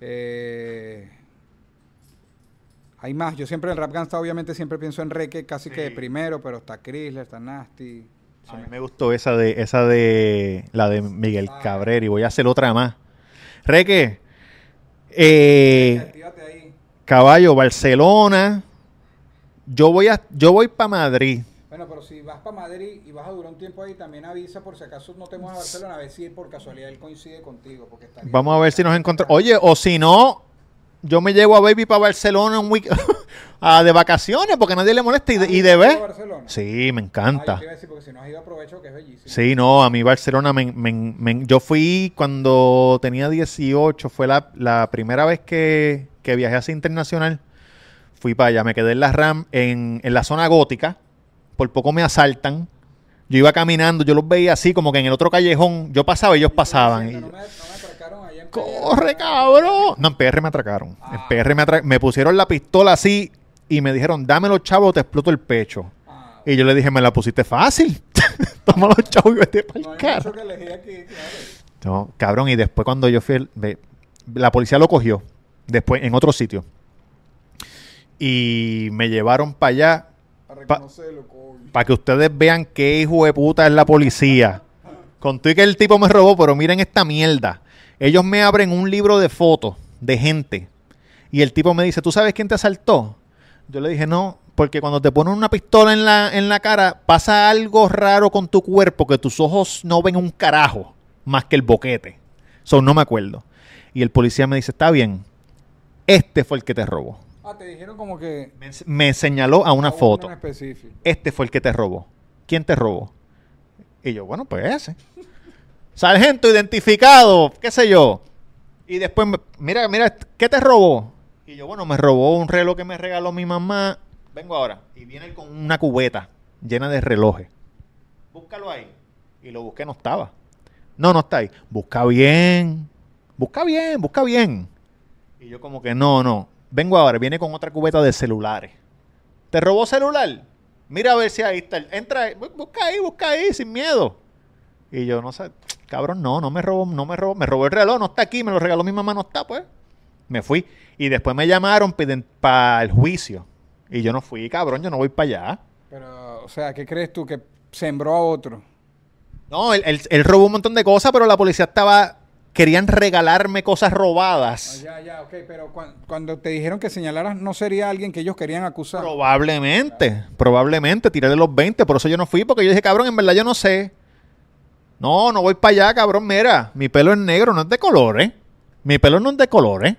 Eh, hay más. Yo siempre en Rap Gangsta obviamente siempre pienso en Reque casi que de primero, pero está Chrysler, está Nasty. A mí me gustó esa de esa de la de Miguel Ah. Cabrera y voy a hacer otra más. Reque, eh, ahí. caballo, Barcelona. Yo voy a, yo voy para Madrid. Bueno, pero si vas para Madrid y vas a durar un tiempo ahí, también avisa por si acaso no te mueves a Barcelona, a ver si por casualidad él coincide contigo. Porque Vamos a ver si nos encontramos. Oye, o si no, yo me llevo a Baby para Barcelona un week a de vacaciones porque nadie le molesta y de, y de ¿Has ido ver. a Barcelona? Sí, me Ah, encanta. te iba a decir, porque si no has ido aprovecho que es bellísimo. Sí, no, a mí Barcelona, me, me- me- yo fui cuando tenía 18, fue la, la primera vez que, que viajé así internacional. Fui para allá, me quedé en la RAM, en, en la zona gótica, por poco me asaltan. Yo iba caminando, yo los veía así, como que en el otro callejón, yo pasaba y ellos pasaban. y No me, no me atracaron allá en ¡Corre, cabrón! No, en PR me atracaron. En Ah. PR me, atra- me pusieron la pistola así y me dijeron, dame los chavos o te exploto el pecho. Ah, Y yo le dije, me la pusiste fácil. Toma los chavos y vete para el carro. No, cabrón, y después cuando yo fui, el- la policía lo cogió, después en otro sitio. Y me llevaron para allá para que ustedes vean qué hijo de puta es la policía. Conté que el tipo me robó, pero miren esta mierda. Ellos me abren un libro de fotos de gente. Y el tipo me dice, ¿tú sabes quién te asaltó? Yo le dije, no, porque cuando te ponen una pistola en la, en la cara, pasa algo raro con tu cuerpo que tus ojos no ven un carajo más que el boquete. So, no me acuerdo. Y el policía me dice, está bien, este fue el que te robó. Ah, te dijeron como que... Me, me señaló a una a uno foto este fue el que te robó. ¿Quién te robó? Y yo, bueno, pues ese. Sargento identificado, qué sé yo. Y después, mira, mira, ¿qué te robó? Y yo, bueno, me robó un reloj que me regaló mi mamá. Vengo ahora. Y viene con una cubeta llena de relojes. Búscalo ahí. Y lo busqué, no estaba. No, no está ahí. Busca bien. Busca bien, busca bien. Y yo como que no, no. Vengo ahora, viene con otra cubeta de celulares. ¿Te robó celular? Mira a ver si ahí está. Entra, busca ahí, busca ahí, sin miedo. Y yo, no sé, cabrón, no, no me robó, no me robó, me robó el reloj, no está aquí, me lo regaló mi mamá, no está, pues. Me fui. Y después me llamaron para el juicio. Y yo no fui, cabrón, yo no voy para allá. Pero, o sea, ¿qué crees tú? Que sembró a otro. No, él, él- él robó un montón de cosas, pero la policía estaba. Querían regalarme cosas Ah, robadas. ya, ya, ok, pero cuan- cuando te dijeron que señalaras, no sería alguien que ellos querían acusar. Probablemente, probablemente, tiré de los 20, por eso yo no fui, porque yo dije, cabrón, en verdad yo no sé. No, no voy para allá, cabrón, mira, mi pelo es negro, no es de colores. Mi pelo no es de colores.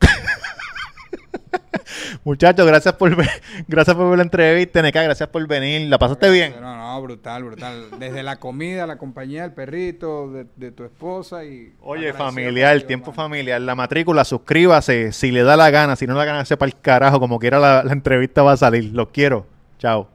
Muchachos, gracias por ver, gracias por ver la entrevista, NK, gracias por venir. ¿La pasaste bien? No, no, brutal, brutal. Desde la comida, la compañía del perrito, de, de tu esposa y... Oye, familiar, contigo, tiempo familiar, la matrícula, suscríbase, si le da la gana, si no la gana, sepa el carajo, como quiera la, la entrevista va a salir. Los quiero. Chao.